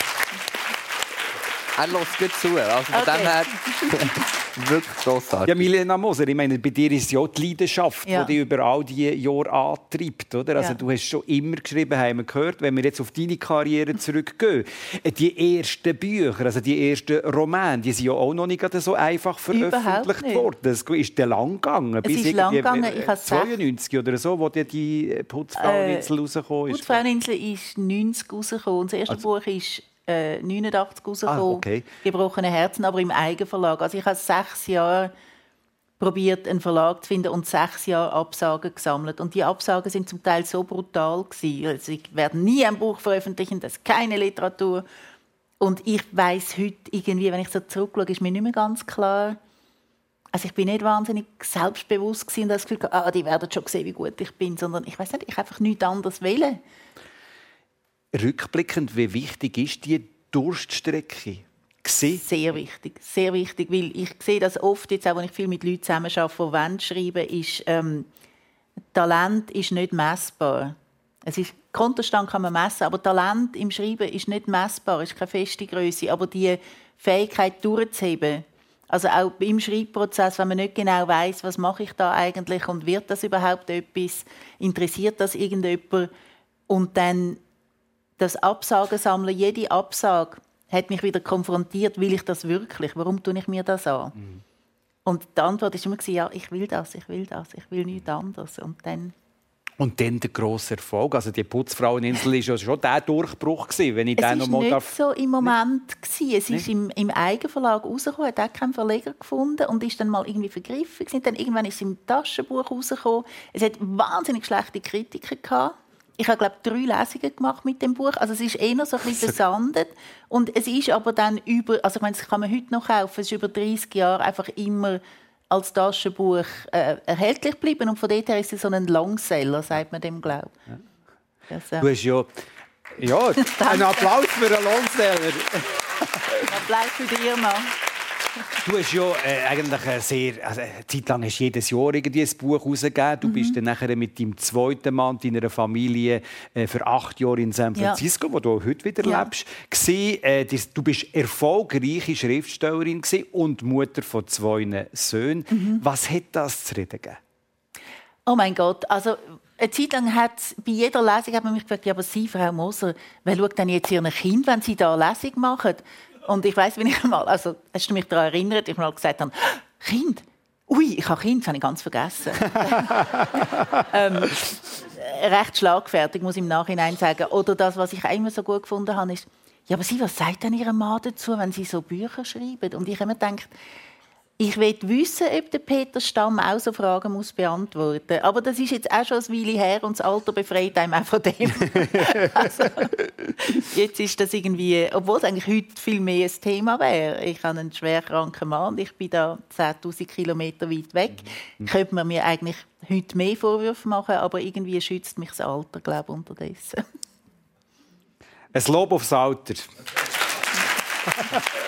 er lässt gut zu. Also von Okay. dem her wirklich grossartig. Ja, Milena Moser, ich meine, bei dir ist es ja auch die Leidenschaft, Ja. die dich über all diese Jahre antreibt. Oder? Also, Ja. Du hast schon immer geschrieben, haben wir gehört, wenn wir jetzt auf deine Karriere zurückgehen. äh, Die ersten Bücher, also die ersten Romane, die sind ja auch noch nicht gerade so einfach veröffentlicht nicht. worden. Es ist lang gegangen. Es ist lang gegangen. Ich habe sech- 92 oder so, wo dir die äh, Putzfraueninsel rausgekommen ist. Putzfraueninsel ist 90 rausgekommen. Das erste Buch ist äh, 89 rausgekommen. Ah, okay. Gebrochene Herzen, aber im Eigenverlag. Also ich habe sechs Jahre probiert, einen Verlag zu finden und sechs Jahre Absagen gesammelt. Und die Absagen sind zum Teil so brutal gewesen. Also ich werde nie ein Buch veröffentlichen, das ist keine Literatur. Und ich weiß heute irgendwie, wenn ich so zurückschaue, ist mir nicht mehr ganz klar. Also ich bin nicht wahnsinnig selbstbewusst gewesen und das Gefühl, ah, die werden schon sehen, wie gut ich bin, sondern ich weiß nicht, ich einfach nichts anderes wählen. Rückblickend, wie wichtig ist die Durststrecke? Sehr wichtig, sehr wichtig, weil ich sehe das oft, jetzt auch, wenn ich viel mit Leuten zusammen arbeite, die schreiben, ist, ähm, Talent ist nicht messbar. Es ist, Kontostand kann man messen, aber Talent im Schreiben ist nicht messbar, ist keine feste Größe. Aber die Fähigkeit durchzuheben, also auch im Schreibprozess, wenn man nicht genau weiß, was mache ich da eigentlich und wird das überhaupt etwas, interessiert das irgendjemand und dann das Absagen sammeln, jede Absage hat mich wieder konfrontiert, will ich das wirklich? Warum tue ich mir das an? Und die Antwort war immer, ja, ich will das, ich will das, ich will nichts anderes. Und dann, Und dann der grosse Erfolg. Also die Putzfraueninsel war ja schon der Durchbruch, gewesen, wenn ich den es noch war mal nicht darf. so im Moment. Gewesen. Es ist im, im Eigenverlag rausgekommen, hat auch keinen Verleger gefunden und ist dann mal irgendwie vergriffen. Gewesen. Dann irgendwann ist es im Taschenbuch rausgekommen. Es hat wahnsinnig schlechte Kritiken gehabt. Ich habe, glaube drei Lesungen gemacht mit dem Buch. Also es ist eher so ein bisschen versandet. Und es ist aber dann über, also ich meine, das kann man heute noch kaufen, es ist über 30 Jahre einfach immer als Taschenbuch äh, erhältlich geblieben. Und von dort her ist es so ein Longseller, sagt man dem, glaube ich. Das, äh, Du hast ja... Ja, ein Applaus für einen Lohnseller. Applaus für dich, Irma. Du hast ja äh, eigentlich eine sehr, also eine Zeit lang hast jedes Jahr irgendwie ein Buch herausgegeben. Du Mhm. bist dann nachher mit deinem zweiten Mann, deiner Familie, äh, für acht Jahre in San Ja. Francisco, wo du heute wieder Ja. lebst. Gsi, äh, du bist erfolgreiche Schriftstellerin und Mutter von zwei Söhnen. Mhm. Was hat das zu reden gegeben? Oh mein Gott, also eine Zeit lang hat bei jeder Lesung hat man mich gefragt, ja, aber Sie, Frau Moser, wer schaut denn jetzt Ihren Kind, wenn Sie da eine Lesung machen? Und ich weiß, wenn ich mal, also hast du mich daran erinnert, ich mal gesagt habe, Kind, ui, ich habe Kind, das habe ich ganz vergessen. ähm, recht schlagfertig, muss ich im Nachhinein sagen. Oder das, was ich auch immer so gut gefunden habe, ist, ja, aber Sie, was sagt denn Ihr Mann dazu, wenn Sie so Bücher schreiben? Und ich habe immer gedacht, ich will wissen, ob der Peter Stamm auch so Fragen muss beantworten Aber das ist jetzt auch schon eine Weile her und das Alter befreit einem auch von dem. also, jetzt ist das irgendwie, obwohl es eigentlich heute viel mehr ein Thema wäre. Ich habe einen schwerkranken Mann ich bin da 10'000 Kilometer weit weg. Könnte man mir eigentlich heute mehr Vorwürfe machen, aber irgendwie schützt mich das Alter, glaube ich, unterdessen. Ein Lob aufs Alter.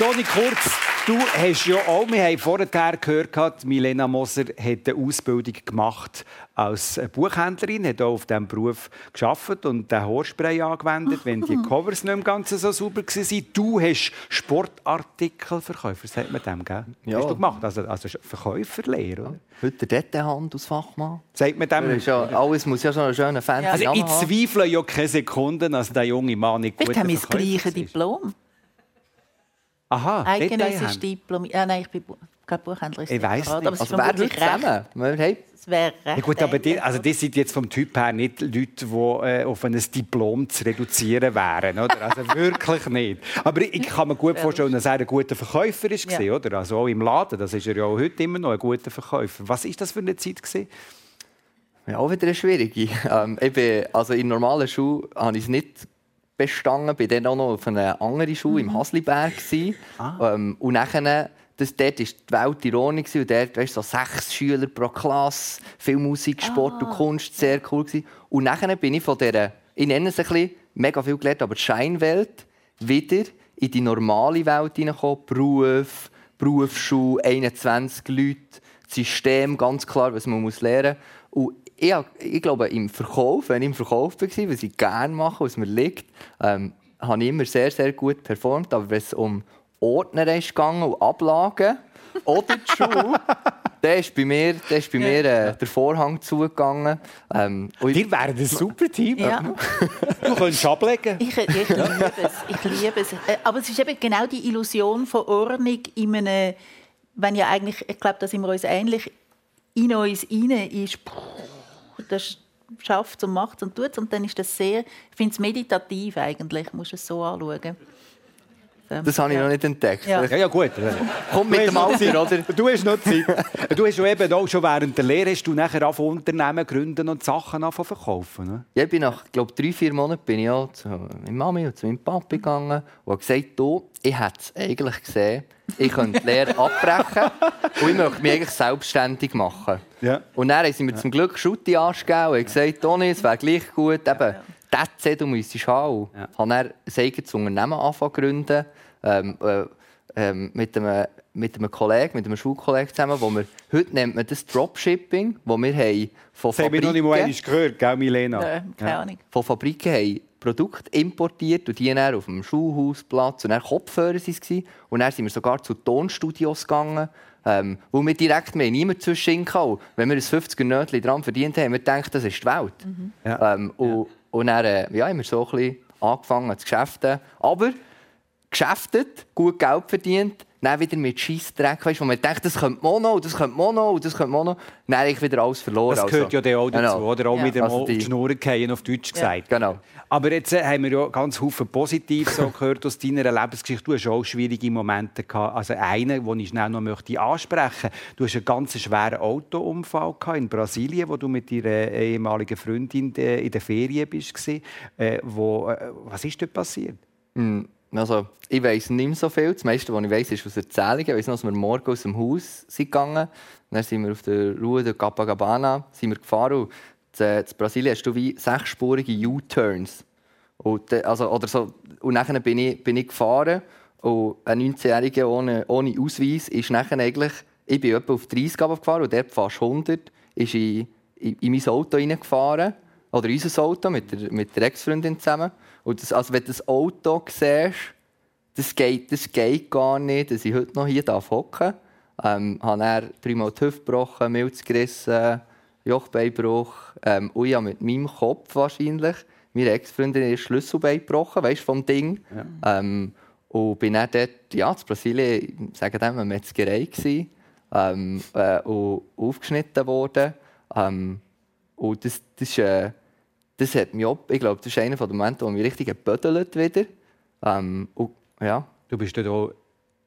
Toni Kurz, du hast ja auch, wir haben vorher gehört, Milena Moser hat eine Ausbildung gemacht als Buchhändlerin, hat auch auf diesem Beruf geschafft und den Haarspray angewendet, wenn die Covers nicht im Ganzen so sauber waren. Du hast Sportartikelverkäufer, sagt man dem, gell? Ja. Hast du gemacht? Also, also Verkäuferlehre, oder? Heute der Dettenhand aus Fachmann. Sagt man dem? Ja, alles muss ja schon einen schönen fancy Also ich zweifle ja keine Sekunde, dass der junge Mann nicht gut Vielleicht haben wir das gleiche Diplom. Aha, Eidgenössisches Detailhand. Diplom. Ja, nein, ich bin Bu- kein Buchhändler. Ich weiss separat, nicht. Aber Also zusammen? Wir haben Es wäre recht. Ja gut, aber die, also die sind jetzt vom Typ her nicht Leute, die äh, auf ein Diplom zu reduzieren wären. Oder? Also wirklich nicht. Aber ich kann mir gut vorstellen, dass er ein guter Verkäufer ist, Ja. oder? Also auch im Laden, das ist er ja auch heute immer noch ein guter Verkäufer. Was ist das für eine Zeit? Gewesen? Ja, auch wieder eine schwierige. Ähm, bin, also in normalen Schule habe ich es nicht bestanden. Ich war dann auch noch auf einer anderen Schule im Hasliberg. gewesen. Ähm, und nachher, das, dort war die Welt gewesen. Und dort weißt, du, so sechs Schüler pro Klasse, viel Musik, Sport und Kunst, sehr cool. Gewesen. Und nachher bin ich von dieser, ich nenne es ein bisschen, mega viel gelernt, aber die Scheinwelt, wieder in die normale Welt hineingekommen. Beruf, Berufsschule, 21 Leute, das System, ganz klar, was man muss lernen muss. Und ich, ich glaube, im Verkauf, wenn ich im Verkauf war, was ich gerne mache, was mir liegt, ähm, habe ich immer sehr, sehr gut performt. Aber wenn es um Ordner ist gegangen und Ablagen oder die Schuhe, dann ist bei mir, dann ist bei mir äh, der Vorhang zugegangen. Ähm, Wir wären ein super Team. Ja. Du könntest ablegen. Ich, ich liebe es. Ich liebe es. Äh, Aber es ist eben genau die Illusion von Ordnung in einem, wenn ja eigentlich, ich glaube, da sind wir uns ähnlich, in uns rein ist, das schafft und macht und tut und dann ist das sehr, ich finde es meditativ eigentlich, musst du es so anschauen. Das habe ich ja. noch nicht entdeckt. Ja. Ja, ja, gut. Kommt mit dem Alter, oder? Du hast noch Zeit. Du hast ja eben auch schon während der Lehre hast du nachher angefangen, Unternehmen gründen und Sachen anfangen verkaufen. Ne? Ja, ich bin nach glaub, drei, vier Monaten bin ich auch zu meiner Mami und zu meinem Papi gegangen und habe gesagt, du, ich hätte es eigentlich gesehen, ich könnte die Lehre abbrechen und ich möchte mich eigentlich selbstständig machen. Ja. Und dann haben sie mir zum Glück Schutti angegeben und gesagt, Toni, es wäre gleich gut, eben, das du müsstest haben. Ja. Ich habe dann ein eigenes Unternehmen angefangen zu gründen, ähm, äh, ähm, mit, einem, mit einem Kollegen, mit einem Schulkollegen zusammen, wo wir, heute nennt man das Dropshipping, wo wir haben von Das habe ich noch nicht mal einmal gehört, gell, Milena? Äh, keine Ahnung. von Fabriken haben Produkte importiert und die dann auf dem Schulhausplatz und dann Kopfhörer waren es. Und dann sind wir sogar zu Tonstudios gegangen, ähm, wo wir direkt mehr niemand zwischen. Wenn wir ein 50er Nötchen dran verdient haben, haben wir gedacht, das ist die Welt. Ja. Ähm, und, und dann äh, ja, haben wir so ein bisschen angefangen zu geschäften. Aber geschäftet, gut Geld verdient, dann wieder mit Scheissdreck, weißt, wo man denkt, das könnte Mono, das könnte Mono, das könnte Mono. Dann habe ich wieder alles verloren. Das gehört also. ja dann auch dazu, Genau. oder? Auch Ja. wieder Also mal auf die die- Schnur fallen, auf Deutsch gesagt. Genau. Aber jetzt äh, haben wir ja ganz viele positiv so gehört aus deiner Lebensgeschichte. Du hast auch schwierige Momente gehabt. Also einen, den ich schnell noch möchte ansprechen. Du hast einen ganz schweren Autounfall gehabt in Brasilien, wo du mit deiner ehemaligen Freundin äh, in der Ferien bist. gewesen. Äh, wo, äh, was ist dort passiert? Also, ich weiss nicht mehr so viel. Das meiste, was ich weiss, ist aus Erzählungen. Ich weiss noch, dass wir morgen aus dem Haus sind gegangen Dann sind wir auf der Rue de Copacabana sind gefahren. In Brasilien hast du wie sechsspurige U-Turns. Also, oder so. und dann bin ich, bin ich gefahren. Und ein 19-Jähriger ohne, ohne Ausweis ist nachher eigentlich... Ich bin etwa auf 30 gefahren und dort fast 100 ist in, in, in mein Auto reingefahren. Oder unser Auto mit der, mit der Ex-Freundin zusammen. Und das, also wenn du das Auto siehst, das geht, das geht gar nicht, dass ich heute noch hier hocken darf. Ähm, habe dann dreimal die Hüfte gebrochen, Milz gerissen, Jochbeinbruch. Ähm, und habe mit meinem Kopf wahrscheinlich meine Ex-Freundin ihr Schlüsselbein gebrochen, weißt, vom Ding. Ähm, und bin dann dort, ja, in Brasilien, sagen wir eine Metzgerei gewesen, ähm, äh, und aufgeschnitten worden. Ähm, und das, das, ist, äh, das hat mich auch, ich glaube, das ist einer der Momente, wo mich richtig gebödelt wieder. Ähm, und, ja, Du bist dort auch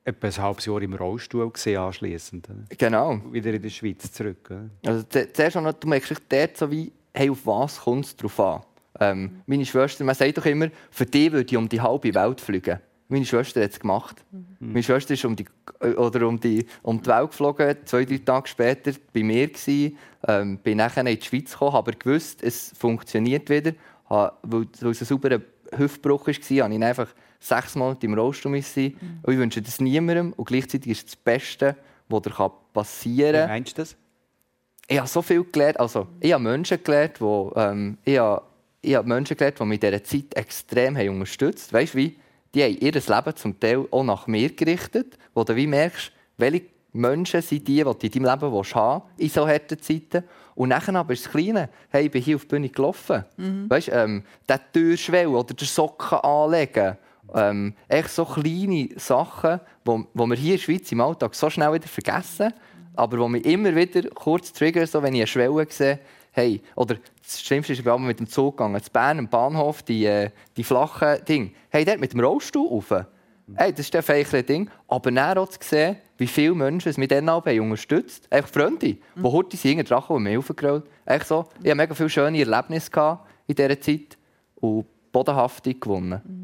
etwa ein halbes Jahr im Rollstuhl gesehen anschließend. genau. Wieder in der Schweiz zurück. oder? Also, zu- zuerst noch, du merkst dich dort so wie, hey, auf was kommt es drauf an? Ähm, meine Schwester, man sagt doch immer, für die würde ich um die halbe Welt fliegen. Meine Schwester hat es gemacht. Meine Schwester ist um die, äh, oder um, die, um die Welt geflogen, zwei, drei Tage später bei mir. Gewesen, ähm, bin nachher in die Schweiz gekommen, habe aber gewusst, es funktioniert wieder. Ha- Weil, weil es ein sauberer Hüftbruch war, habe ich einfach sechs Monate im Rollstuhl. Und ich wünsche das niemandem. Und gleichzeitig ist es das Beste, was dir passieren Wie kann. meinst du das? Ich habe so viel gelernt. Also, ich habe Menschen gelernt, die, ähm, ich habe, ich habe Menschen gelernt, die mich in dieser Zeit extrem haben unterstützt haben. Weißt du, wie? Die haben ihr Leben zum Teil auch nach mir gerichtet, wo du wie merkst, welche Menschen sind die, die du in deinem Leben haben in so harten Zeiten. Und nachher aber ist das Kleine. Hey, ich bin hier auf die Bühne gelaufen. Weißt du, ähm, der Türschwell oder der Socken anlegen. Ähm, echt so kleine Sachen, die wo, wo wir hier in der Schweiz im Alltag so schnell wieder vergessen, aber wo mich immer wieder kurz triggern, so wenn ich eine Schwelle sehe, hey, oder das Schlimmste ist, ich bin mit dem Zug gegangen, zu Bern, am Bahnhof, die, äh, die flachen Dinge. Hey, dort mit dem Rollstuhl rauf. Hey, das ist ein feichere Ding. Aber dann auch zu sehen, wie viele Menschen es mit diesen Abend unterstützt. Einfach Freunde, die heute sind dran und mir aufgerollt. Echt so. Ich hatte mega viele schöne Erlebnisse in dieser Zeit und Bodenhaftung gewonnen.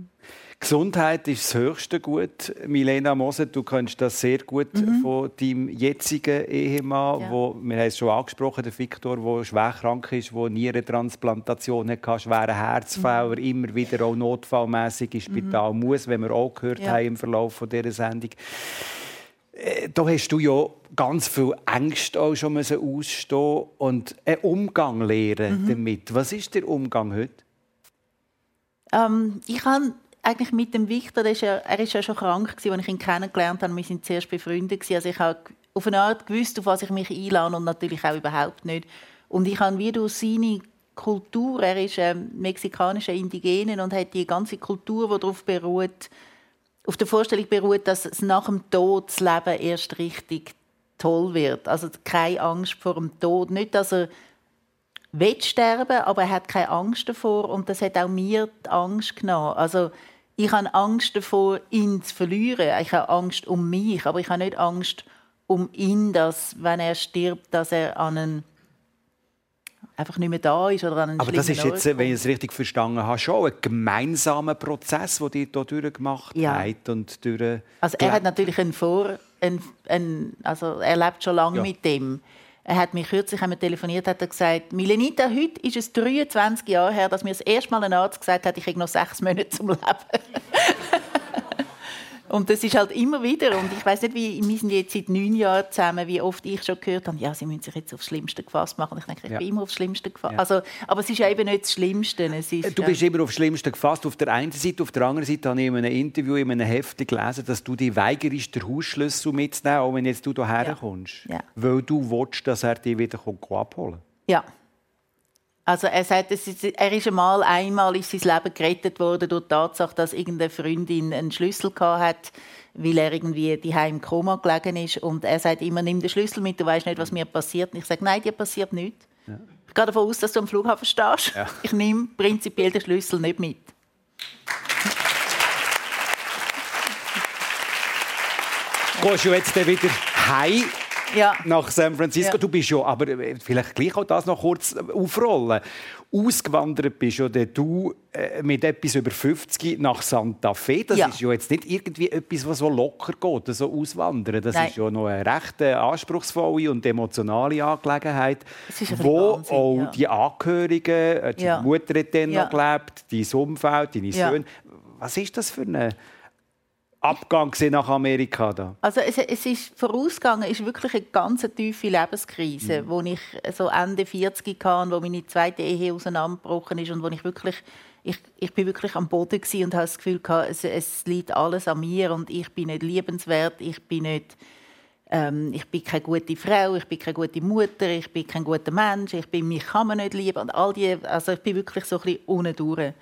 Gesundheit ist das höchste Gut. Milena Moser, du kennst das sehr gut von deinem jetzigen Ehemann, Ja. wo, wir haben es schon angesprochen, der Viktor, der schwer krank ist, der Nierentransplantation hatte, schweren Herzfehler, immer wieder auch notfallmäßig ins Spital muss, wenn wir auch gehört Ja. haben im Verlauf von dieser Sendung. Äh, Da hast du ja ganz viel Ängste auch schon ausstehen und einen Umgang lernen damit. Was ist der Umgang heute? Ähm, ich habe eigentlich mit dem Victor, ist ja, er ist ja schon krank gewesen, als ich ihn kennengelernt habe. Wir sind zuerst befreundet gewesen. Also ich habe auf eine Art gewusst, auf was ich mich einlade und natürlich auch überhaupt nicht. Und ich habe wie durch seine Kultur, er ist ähm, mexikanischer Indigenen und hat die ganze Kultur, die darauf beruht, auf der Vorstellung beruht, dass es nach dem Tod das Leben erst richtig toll wird. Also keine Angst vor dem Tod. Nicht, dass er will sterben, aber er hat keine Angst davor und das hat auch mir die Angst genommen. Also ich habe Angst davor, ihn zu verlieren. Ich habe Angst um mich, aber ich habe nicht Angst um ihn, dass wenn er stirbt, dass er an einen einfach nicht mehr da ist oder an einen Aber das ist jetzt, wenn ich es richtig verstanden habe, schon ein gemeinsamer Prozess, den ihr hier durchgemacht Ja. habt und durch Also er hat natürlich einen Vor, einen, einen, also er lebt schon lange Ja. mit dem. Er hat mich kürzlich, wir telefoniert, hat er gesagt, Milenita, heute ist es 23 Jahre her, dass mir das erste Mal ein Arzt gesagt hat, ich habe noch sechs Monate zum Leben. Und das ist halt immer wieder. Und ich weiß nicht, wie, wir sind jetzt seit neun Jahren zusammen, wie oft ich schon gehört habe, ja, sie müssen sich jetzt aufs Schlimmste gefasst machen. Und ich denke, ich Ja. bin immer aufs Schlimmste gefasst. Ja. Also, aber es ist ja eben nicht das Schlimmste. Es ist, Du bist äh, immer aufs Schlimmste gefasst. Auf der einen Seite, auf der anderen Seite habe ich in einem Interview, in einem Heft gelesen, dass du dich weigerst, den Hausschlüssel mitzunehmen, auch wenn jetzt du hierher kommst. Ja. Weil du willst, dass er dich wieder abholen Ja. Also er sagt, es ist, er ist einmal, einmal ist sein Leben gerettet worden durch die Tatsache, dass irgendeine Freundin einen Schlüssel gehabt hat, weil er irgendwie die im Koma gelegen ist. Und er sagt immer, nimm den Schlüssel mit, du weißt nicht, was mir passiert. Und ich sage, nein, dir passiert nichts. Ich gehe davon aus, dass du am Flughafen stehst. Ich nehme prinzipiell den Schlüssel nicht mit. Gehst du jetzt wieder heim Ja. nach San Francisco? Ja. Du bist ja, aber äh, vielleicht gleich auch das noch kurz äh, aufrollen. Ausgewandert bist dann du äh, mit etwas über 50 nach Santa Fe. Das Ja. ist ja jetzt nicht irgendwie etwas, was so locker geht, so auswandern. Das Nein. ist ja noch eine recht anspruchsvolle und emotionale Angelegenheit, wo Wahnsinn, auch ja. die Angehörigen, die Ja. Mutter hat dann noch gelebt, dein Umfeld, deine. Söhne. Was ist das für ein Abgang nach Amerika da? Also es, es ist vorausgegangen, ist wirklich eine ganz tiefe Lebenskrise, wo ich so Ende 40 hatte, wo meine zweite Ehe auseinandergebrochen ist und wo ich wirklich ich, ich bin wirklich am Boden gsi und habe das Gefühl gehabt, es, es liegt alles an mir und ich bin nicht liebenswert, ich bin nicht ähm, ich bin keine gute Frau, ich bin keine gute Mutter, ich bin kein guter Mensch, ich bin mich kann man nicht lieben und all die, also ich bin wirklich so ein bisschen unten durch.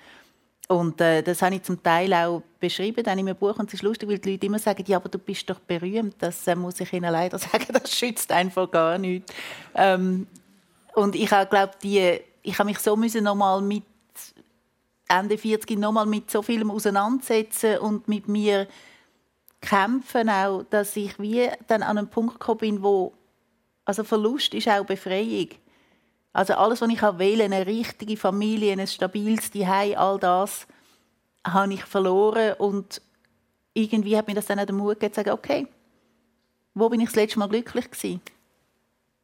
Und äh, das habe ich zum Teil auch beschrieben dann in meinem Buch. Und es ist lustig, weil die Leute immer sagen, ja, aber du bist doch berühmt. Das äh, muss ich ihnen leider sagen, das schützt einfach gar nichts. Ähm, und ich glaube ich habe mich so müssen noch mal mit Ende 40 noch mal mit so vielem auseinandersetzen und mit mir kämpfen auch, dass ich wie dann an einen Punkt gekommen bin, wo also Verlust ist auch Befreiung. Also alles, was ich wählen eine richtige Familie, ein stabiles Zuhause, all das habe ich verloren und irgendwie hat mir das dann auch den Mut gegeben, zu sagen, okay, wo bin ich das letzte Mal glücklich gewesen?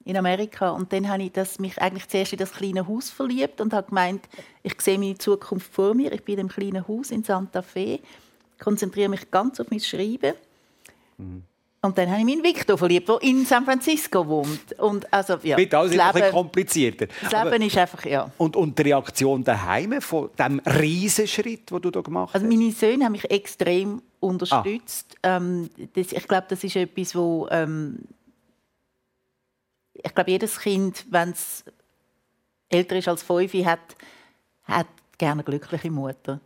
In Amerika. Und dann habe ich das, mich eigentlich zuerst in das kleine Haus verliebt und habe gemeint, ich sehe meine Zukunft vor mir. Ich bin in einem kleinen Haus in Santa Fe, konzentriere mich ganz auf mein Schreiben. Und dann habe ich mich in Victor verliebt, der in San Francisco wohnt. Und also, ja, Wird alles das ein Leben, komplizierter. das Aber- Leben ist einfach, ja. Und, und die Reaktion daheim von diesem Riesenschritt, den du da gemacht hast? Also meine Söhne haben mich extrem unterstützt. Ähm, das, ich glaube, das ist etwas, wo ähm, ich glaube, jedes Kind, wenn es älter ist als fünf, hat, hat gerne eine glückliche Mutter.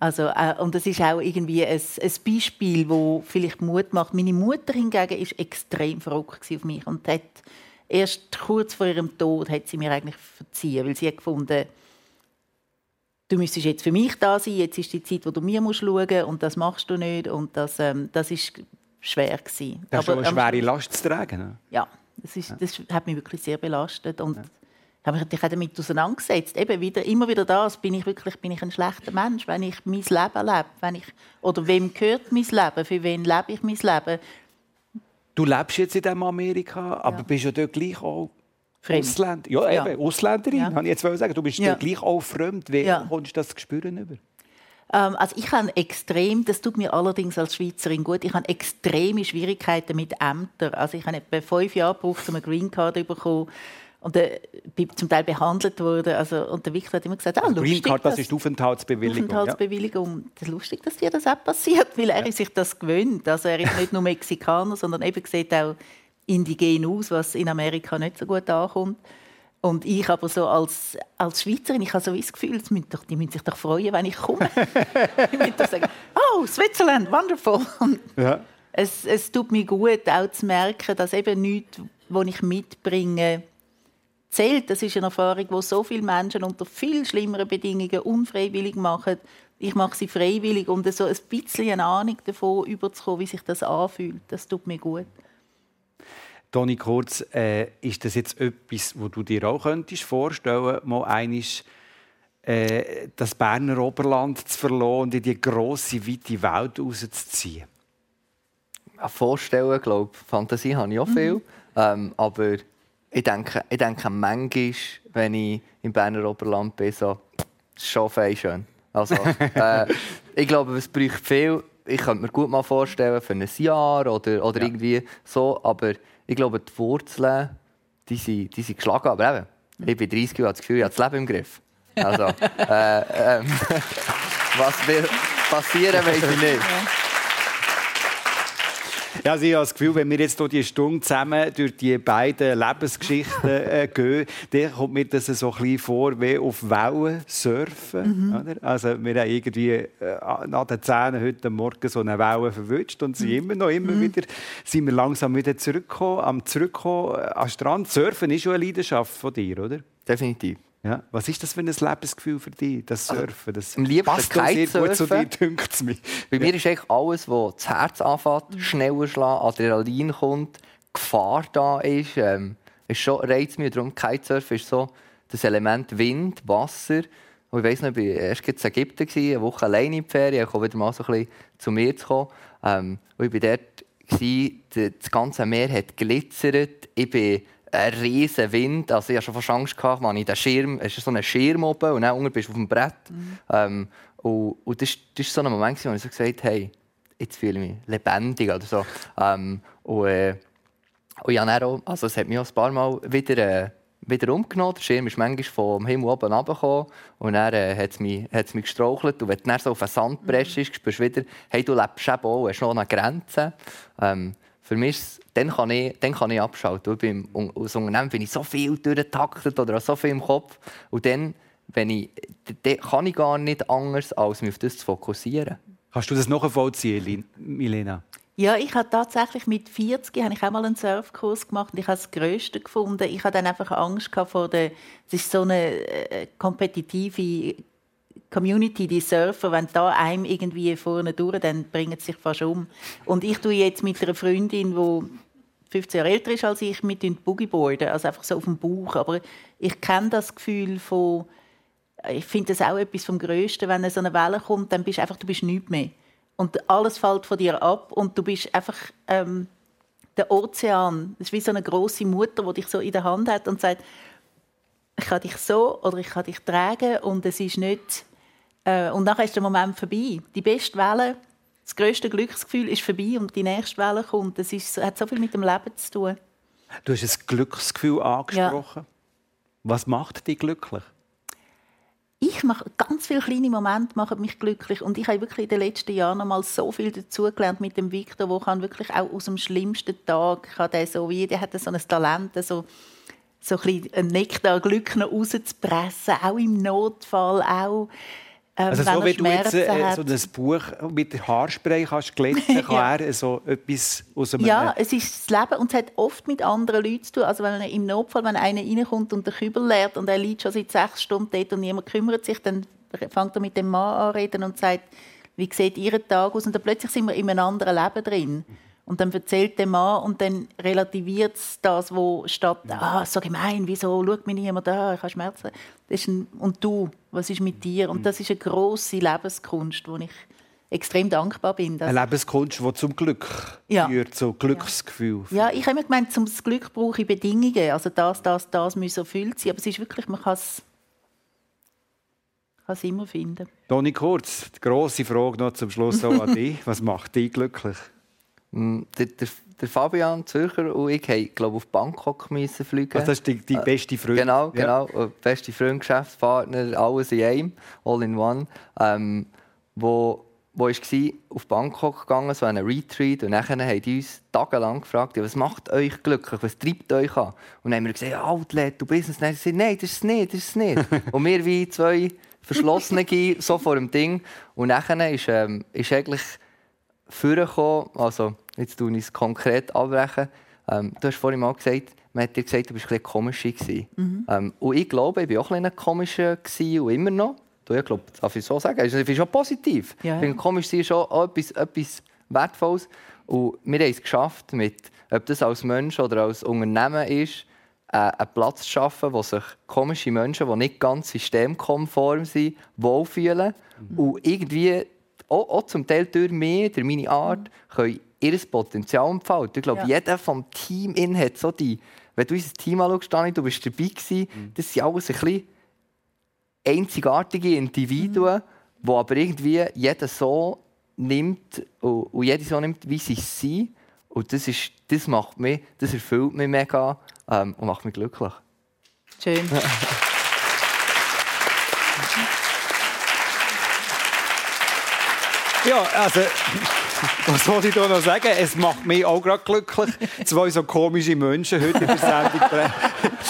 Also, äh, und das ist auch irgendwie ein, ein Beispiel, wo vielleicht Mut macht. Meine Mutter hingegen ist extrem verrückt gewesen auf mich und hat erst kurz vor ihrem Tod hat sie mir eigentlich verziehen, weil sie hat gefunden, du müsstest jetzt für mich da sein, jetzt ist die Zeit, wo du mir musst schauen und das machst du nicht und das, ähm, das ist schwer gewesen. Das ist schon eine schwere Last zu tragen. ne? Ja, das, ist, das hat mich wirklich sehr belastet und habe mich damit auseinandergesetzt. Eben wieder, immer wieder das, bin ich wirklich bin ich ein schlechter Mensch, wenn ich mein Leben lebe, wenn ich, oder wem gehört mein Leben, für wen lebe ich mein Leben. Du lebst jetzt in diesem Amerika, aber Ja. bist ja dort gleich auch Fremd. Ausländer. Ja, Ja. eben, Ausländerin, Ja. habe ich jetzt sagen. Du bist Ja. dort gleich auch fremd. Wie Ja. kommst du das spüren? Über? Ähm, also ich habe extrem, das tut mir allerdings als Schweizerin gut, ich habe extreme Schwierigkeiten mit Ämtern. Also ich habe etwa fünf Jahre gebraucht, um eine Green Card zu bekommen. Und äh, zum Teil behandelt worden. Also, und der Victor hat immer gesagt, ah, also lustig, Green Card, das ist die Aufenthaltsbewilligung. Aufenthaltsbewilligung. Ja. Das ist lustig, dass dir das auch passiert, weil er sich das gewöhnt. Also er ist nicht nur Mexikaner, sondern eben sieht auch indigen aus, was in Amerika nicht so gut ankommt. Und ich aber so als, als Schweizerin, ich habe so das Gefühl, die müssen, doch, die müssen sich doch freuen, wenn ich komme. ich müssen doch sagen, oh, Switzerland, wonderful. Ja. Es, es tut mir gut, auch zu merken, dass eben nichts, was ich mitbringe, zählt. Das ist eine Erfahrung, die so viele Menschen unter viel schlimmeren Bedingungen unfreiwillig machen. Ich mache sie freiwillig, um so ein bisschen eine Ahnung davon überzukommen, wie sich das anfühlt. Das tut mir gut. Toni Kurz, äh, ist das jetzt etwas, wo du dir auch könntest vorstellen, mal einisch äh, das Berner Oberland zu verlassen und in die grosse, weite Welt rauszuziehen? Ja, vorstellen, glaube Fantasie habe ich auch viel. Mhm. Ähm, aber ich denke, ich denke manchmal, wenn ich im Berner Oberland bin, so, schon fein schön. Also, äh, ich glaube, es braucht viel. Ich könnte mir gut mal vorstellen, für ein Jahr oder, oder ja. irgendwie so. Aber ich glaube, die Wurzeln, die sind, die sind geschlagen. Aber eben, ich bin 30 und habe das Gefühl, ich habe das Leben im Griff. Also, äh, äh, was wird passieren, weiß ich nicht. Ja, also ich habe das Gefühl, wenn wir jetzt hier die Stunde zusammen durch die beiden Lebensgeschichten äh, gehen, dann kommt mir das so ein bisschen vor wie auf Wellen surfen. Mhm. Also wir haben irgendwie äh, nach den Zähnen heute Morgen so eine Welle verwünscht und sind mhm. immer noch immer mhm. wieder, sind wir langsam wieder zurückgekommen, am zurückkommen äh, am Strand. Surfen ist schon eine Leidenschaft von dir, oder? Definitiv. Ja. Was ist das für ein Lebensgefühl für dich, das also, Surfen? Das am liebsten passt gut zu dir, dünkt mich. Bei ja. mir ist eigentlich alles, was das Herz anfängt, mhm. schneller schlägt, Adrenalin kommt, Gefahr da ist, ähm, ist schon reizt mich. Darum Kitesurfen ist so das Element Wind, Wasser. Und ich weiss noch, ich war erst in Ägypten, eine Woche alleine in die Ferien. Ich wieder mal so ein bisschen zu mir zu kommen. Ähm, und ich war dort, das ganze Meer hat glitzert. Ich bin ein riesen Wind. Also ich hatte schon fast Angst, gehabt, man, in den Schirm, es ist so ein Schirm oben und dann unten bist du auf dem Brett. Mhm. Ähm, und, und das, das war so ein Moment, wo ich so gesagt habe, hey, jetzt fühle ich mich lebendig oder so. Ähm, und, äh, und ja, auch, also es hat mich auch ein paar Mal wieder, äh, wieder umgenommen. Der Schirm ist manchmal vom Himmel oben runtergekommen und dann äh, hat es mich, mich gestrauchelt. Und wenn du dann so auf den Sand presst, mhm. spürst du wieder, hey, du lebst eben auch, hast noch eine Grenze. Ähm, für mich dann kann ich, dann kann ich abschalten. Ich bin, als Unternehmen bin ich so viel durchgetaktet oder so viel im Kopf. Und dann, wenn ich, dann kann ich gar nicht anders, als mich auf das zu fokussieren. Kannst du das nachvollziehen, Milena? Ja, ich habe tatsächlich mit 40 habe ich auch mal einen Surfkurs gemacht und ich habe das Größte gefunden. Ich hatte dann einfach Angst vor der, es ist so eine äh, kompetitive Community, die Surfer, wenn da einem irgendwie vorne durch, dann bringen sie sich fast um. Und ich tue jetzt mit einer Freundin, die 15 Jahre älter ist als ich, mit den Boogieboarden, also einfach so auf dem Bauch. Aber ich kenne das Gefühl von, ich finde das auch etwas vom Größten, wenn so eine Welle kommt, dann bist du einfach, du bist nichts mehr. Und alles fällt von dir ab und du bist einfach ähm, der Ozean. Das ist wie so eine große Mutter, die dich so in der Hand hat und sagt, ich kann dich so oder ich kann dich tragen und es ist nicht äh, und dann ist der Moment vorbei. Die beste Welle, das größte Glücksgefühl ist vorbei und die nächste Welle kommt. Das ist, hat so viel mit dem Leben zu tun. Du hast ein Glücksgefühl angesprochen. Ja. Was macht dich glücklich? ich mache ganz viele kleine Momente machen mich glücklich und ich habe wirklich in den letzten Jahren noch mal so viel dazugelernt mit dem Victor, wo kann wirklich auch aus dem schlimmsten Tag kann der so wie der hat so ein Talent so so ein, ein Nektar Glück noch rauszupressen, auch im Notfall auch ähm, also so wie du jetzt äh, so ein Buch mit Haarspray kannst glätten, ja. kann er so etwas aus einem... Ja, es ist das Leben und es hat oft mit anderen Leuten zu tun. Also wenn im Notfall, wenn einer reinkommt und den Kübel leert und er liegt schon seit sechs Stunden dort und niemand kümmert sich, dann fängt er mit dem Mann an reden und sagt, wie sieht Ihr Tag aus? Und dann plötzlich sind wir in einem anderen Leben drin. Und dann erzählt der Mann und dann relativiert es das, wo statt, ah, so gemein, wieso schaut mich niemand an, ich habe Schmerzen. Das ist ein, und du, was ist mit dir? Und das ist eine grosse Lebenskunst, wo ich extrem dankbar bin. Eine Lebenskunst, die zum Glück ja. führt, so Glücksgefühl. Ja, ich habe immer gemeint, zum Glück brauche ich Bedingungen. Also das, das, das muss erfüllt sein. Aber es ist wirklich, man kann es kann es immer finden. Toni Kurz, die grosse Frage noch zum Schluss an dich. Was macht dich glücklich? Mm, der, der, der Fabian Zürcher und ich haben, glaube auf Bangkok müssen fliegen. Also das ist die, die Äh, beste Freundin. Genau, genau. Ja. Beste Freund, Geschäftspartner, alles in einem, all in one. Ähm, wo, wo war auf Bangkok gegangen, so einen Retreat. Und dann haben die uns tagelang gefragt, was macht euch glücklich, was treibt euch an? Und dann haben wir gesagt, Outlet, du Business. Dann haben sie gesagt, nein, das ist es nicht, das ist es nicht. und wir wie zwei Verschlossene so vor dem Ding. Und dann ist, ähm, ist eigentlich vorgekommen, also jetzt tue ich es konkret abbrechen, ähm, du hast vorhin mal gesagt, man hat dir gesagt, du bist ein komisch. Mhm. Ähm, und ich glaube, ich war auch ein bisschen komischer und immer noch. Du, ich glaube, das darf ich so sagen. Das ist schon positiv. Ja, ja. Ich finde, komisch sein ist schon auch etwas, etwas Wertvolles. Und wir haben es geschafft, mit, ob das als Mensch oder als Unternehmen ist, äh, einen Platz zu schaffen, wo sich komische Menschen, die nicht ganz systemkonform sind, wohlfühlen mhm. und irgendwie auch, auch zum Teil durch mich, durch meine Art, können ihr Potenzial entfalten. Ich glaube, ja. jeder vom Team in hat so die, wenn du unser Team anschaust, Dani, du bist dabei gewesen, mhm. das sind alles ein bisschen einzigartige Individuen, mhm. die aber irgendwie jeder so nimmt und, und jeder so nimmt, wie sie sind. Und das, ist, das macht mich, das erfüllt mich mega ähm, und macht mich glücklich. Schön. Ja, also, was wollte ich da noch sagen? Es macht mich auch gerade glücklich, zwei so komische Menschen heute in der Sendung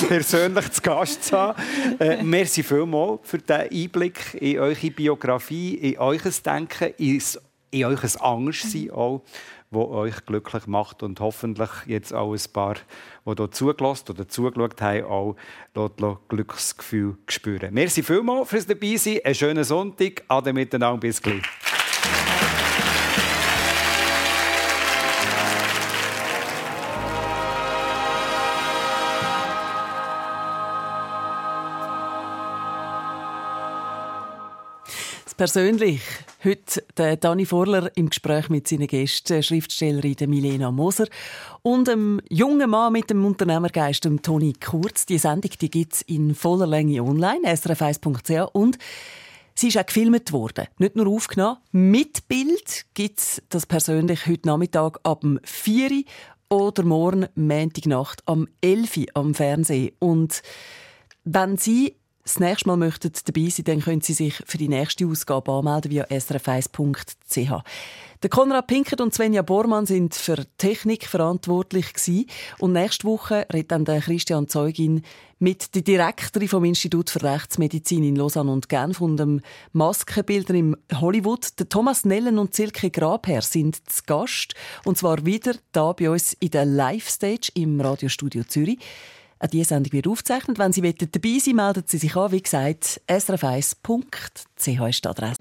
persönlich zu Gast zu haben. Äh, merci vielmals für diesen Einblick in eure Biografie, in euer Denken, in, euer Angstsein auch wo euch glücklich macht und hoffentlich jetzt auch ein paar, die hier zugelassen oder zugeschaut haben, auch Glücksgefühl spüren. Merci vielmals fürs Dabeisein. Einen schönen Sonntag. Ade miteinander. Bis gleich. Persönlich. Heute der Dani Vorler im Gespräch mit seinen Gästen, Schriftstellerin Milena Moser und einem jungen Mann mit dem Unternehmergeist, Toni Kurz. Die Sendung die gibt es in voller Länge online, srf1.ch und Sie ist auch gefilmt worden. Nicht nur aufgenommen. Mit Bild gibt es das persönlich heute Nachmittag ab dem 4 oder morgen Montagnacht am 11 Uhr am Fernsehen. Und wenn Sie das nächste Mal möchten dabei sein, dann können Sie sich für die nächste Ausgabe anmelden via srf1.ch. Der Konrad Pinkert und Svenja Bormann sind für Technik verantwortlich gewesen. und nächste Woche redet dann der Christian Zeugin mit der Direktorin vom Institut für Rechtsmedizin in Lausanne und Genf und dem Maskenbildner im Hollywood. Der Thomas Nellen und Silke Grabherr sind zu Gast und zwar wieder da bei uns in der Live-Stage im Radiostudio Zürich. Auch diese Sendung wird aufgezeichnet. Wenn Sie dabei sein melden Sie sich an. Wie gesagt, srf1.ch ist die Adresse.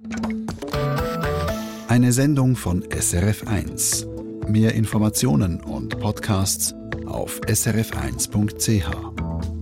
Eine Sendung von SRF1. Mehr Informationen und Podcasts auf srf1.ch.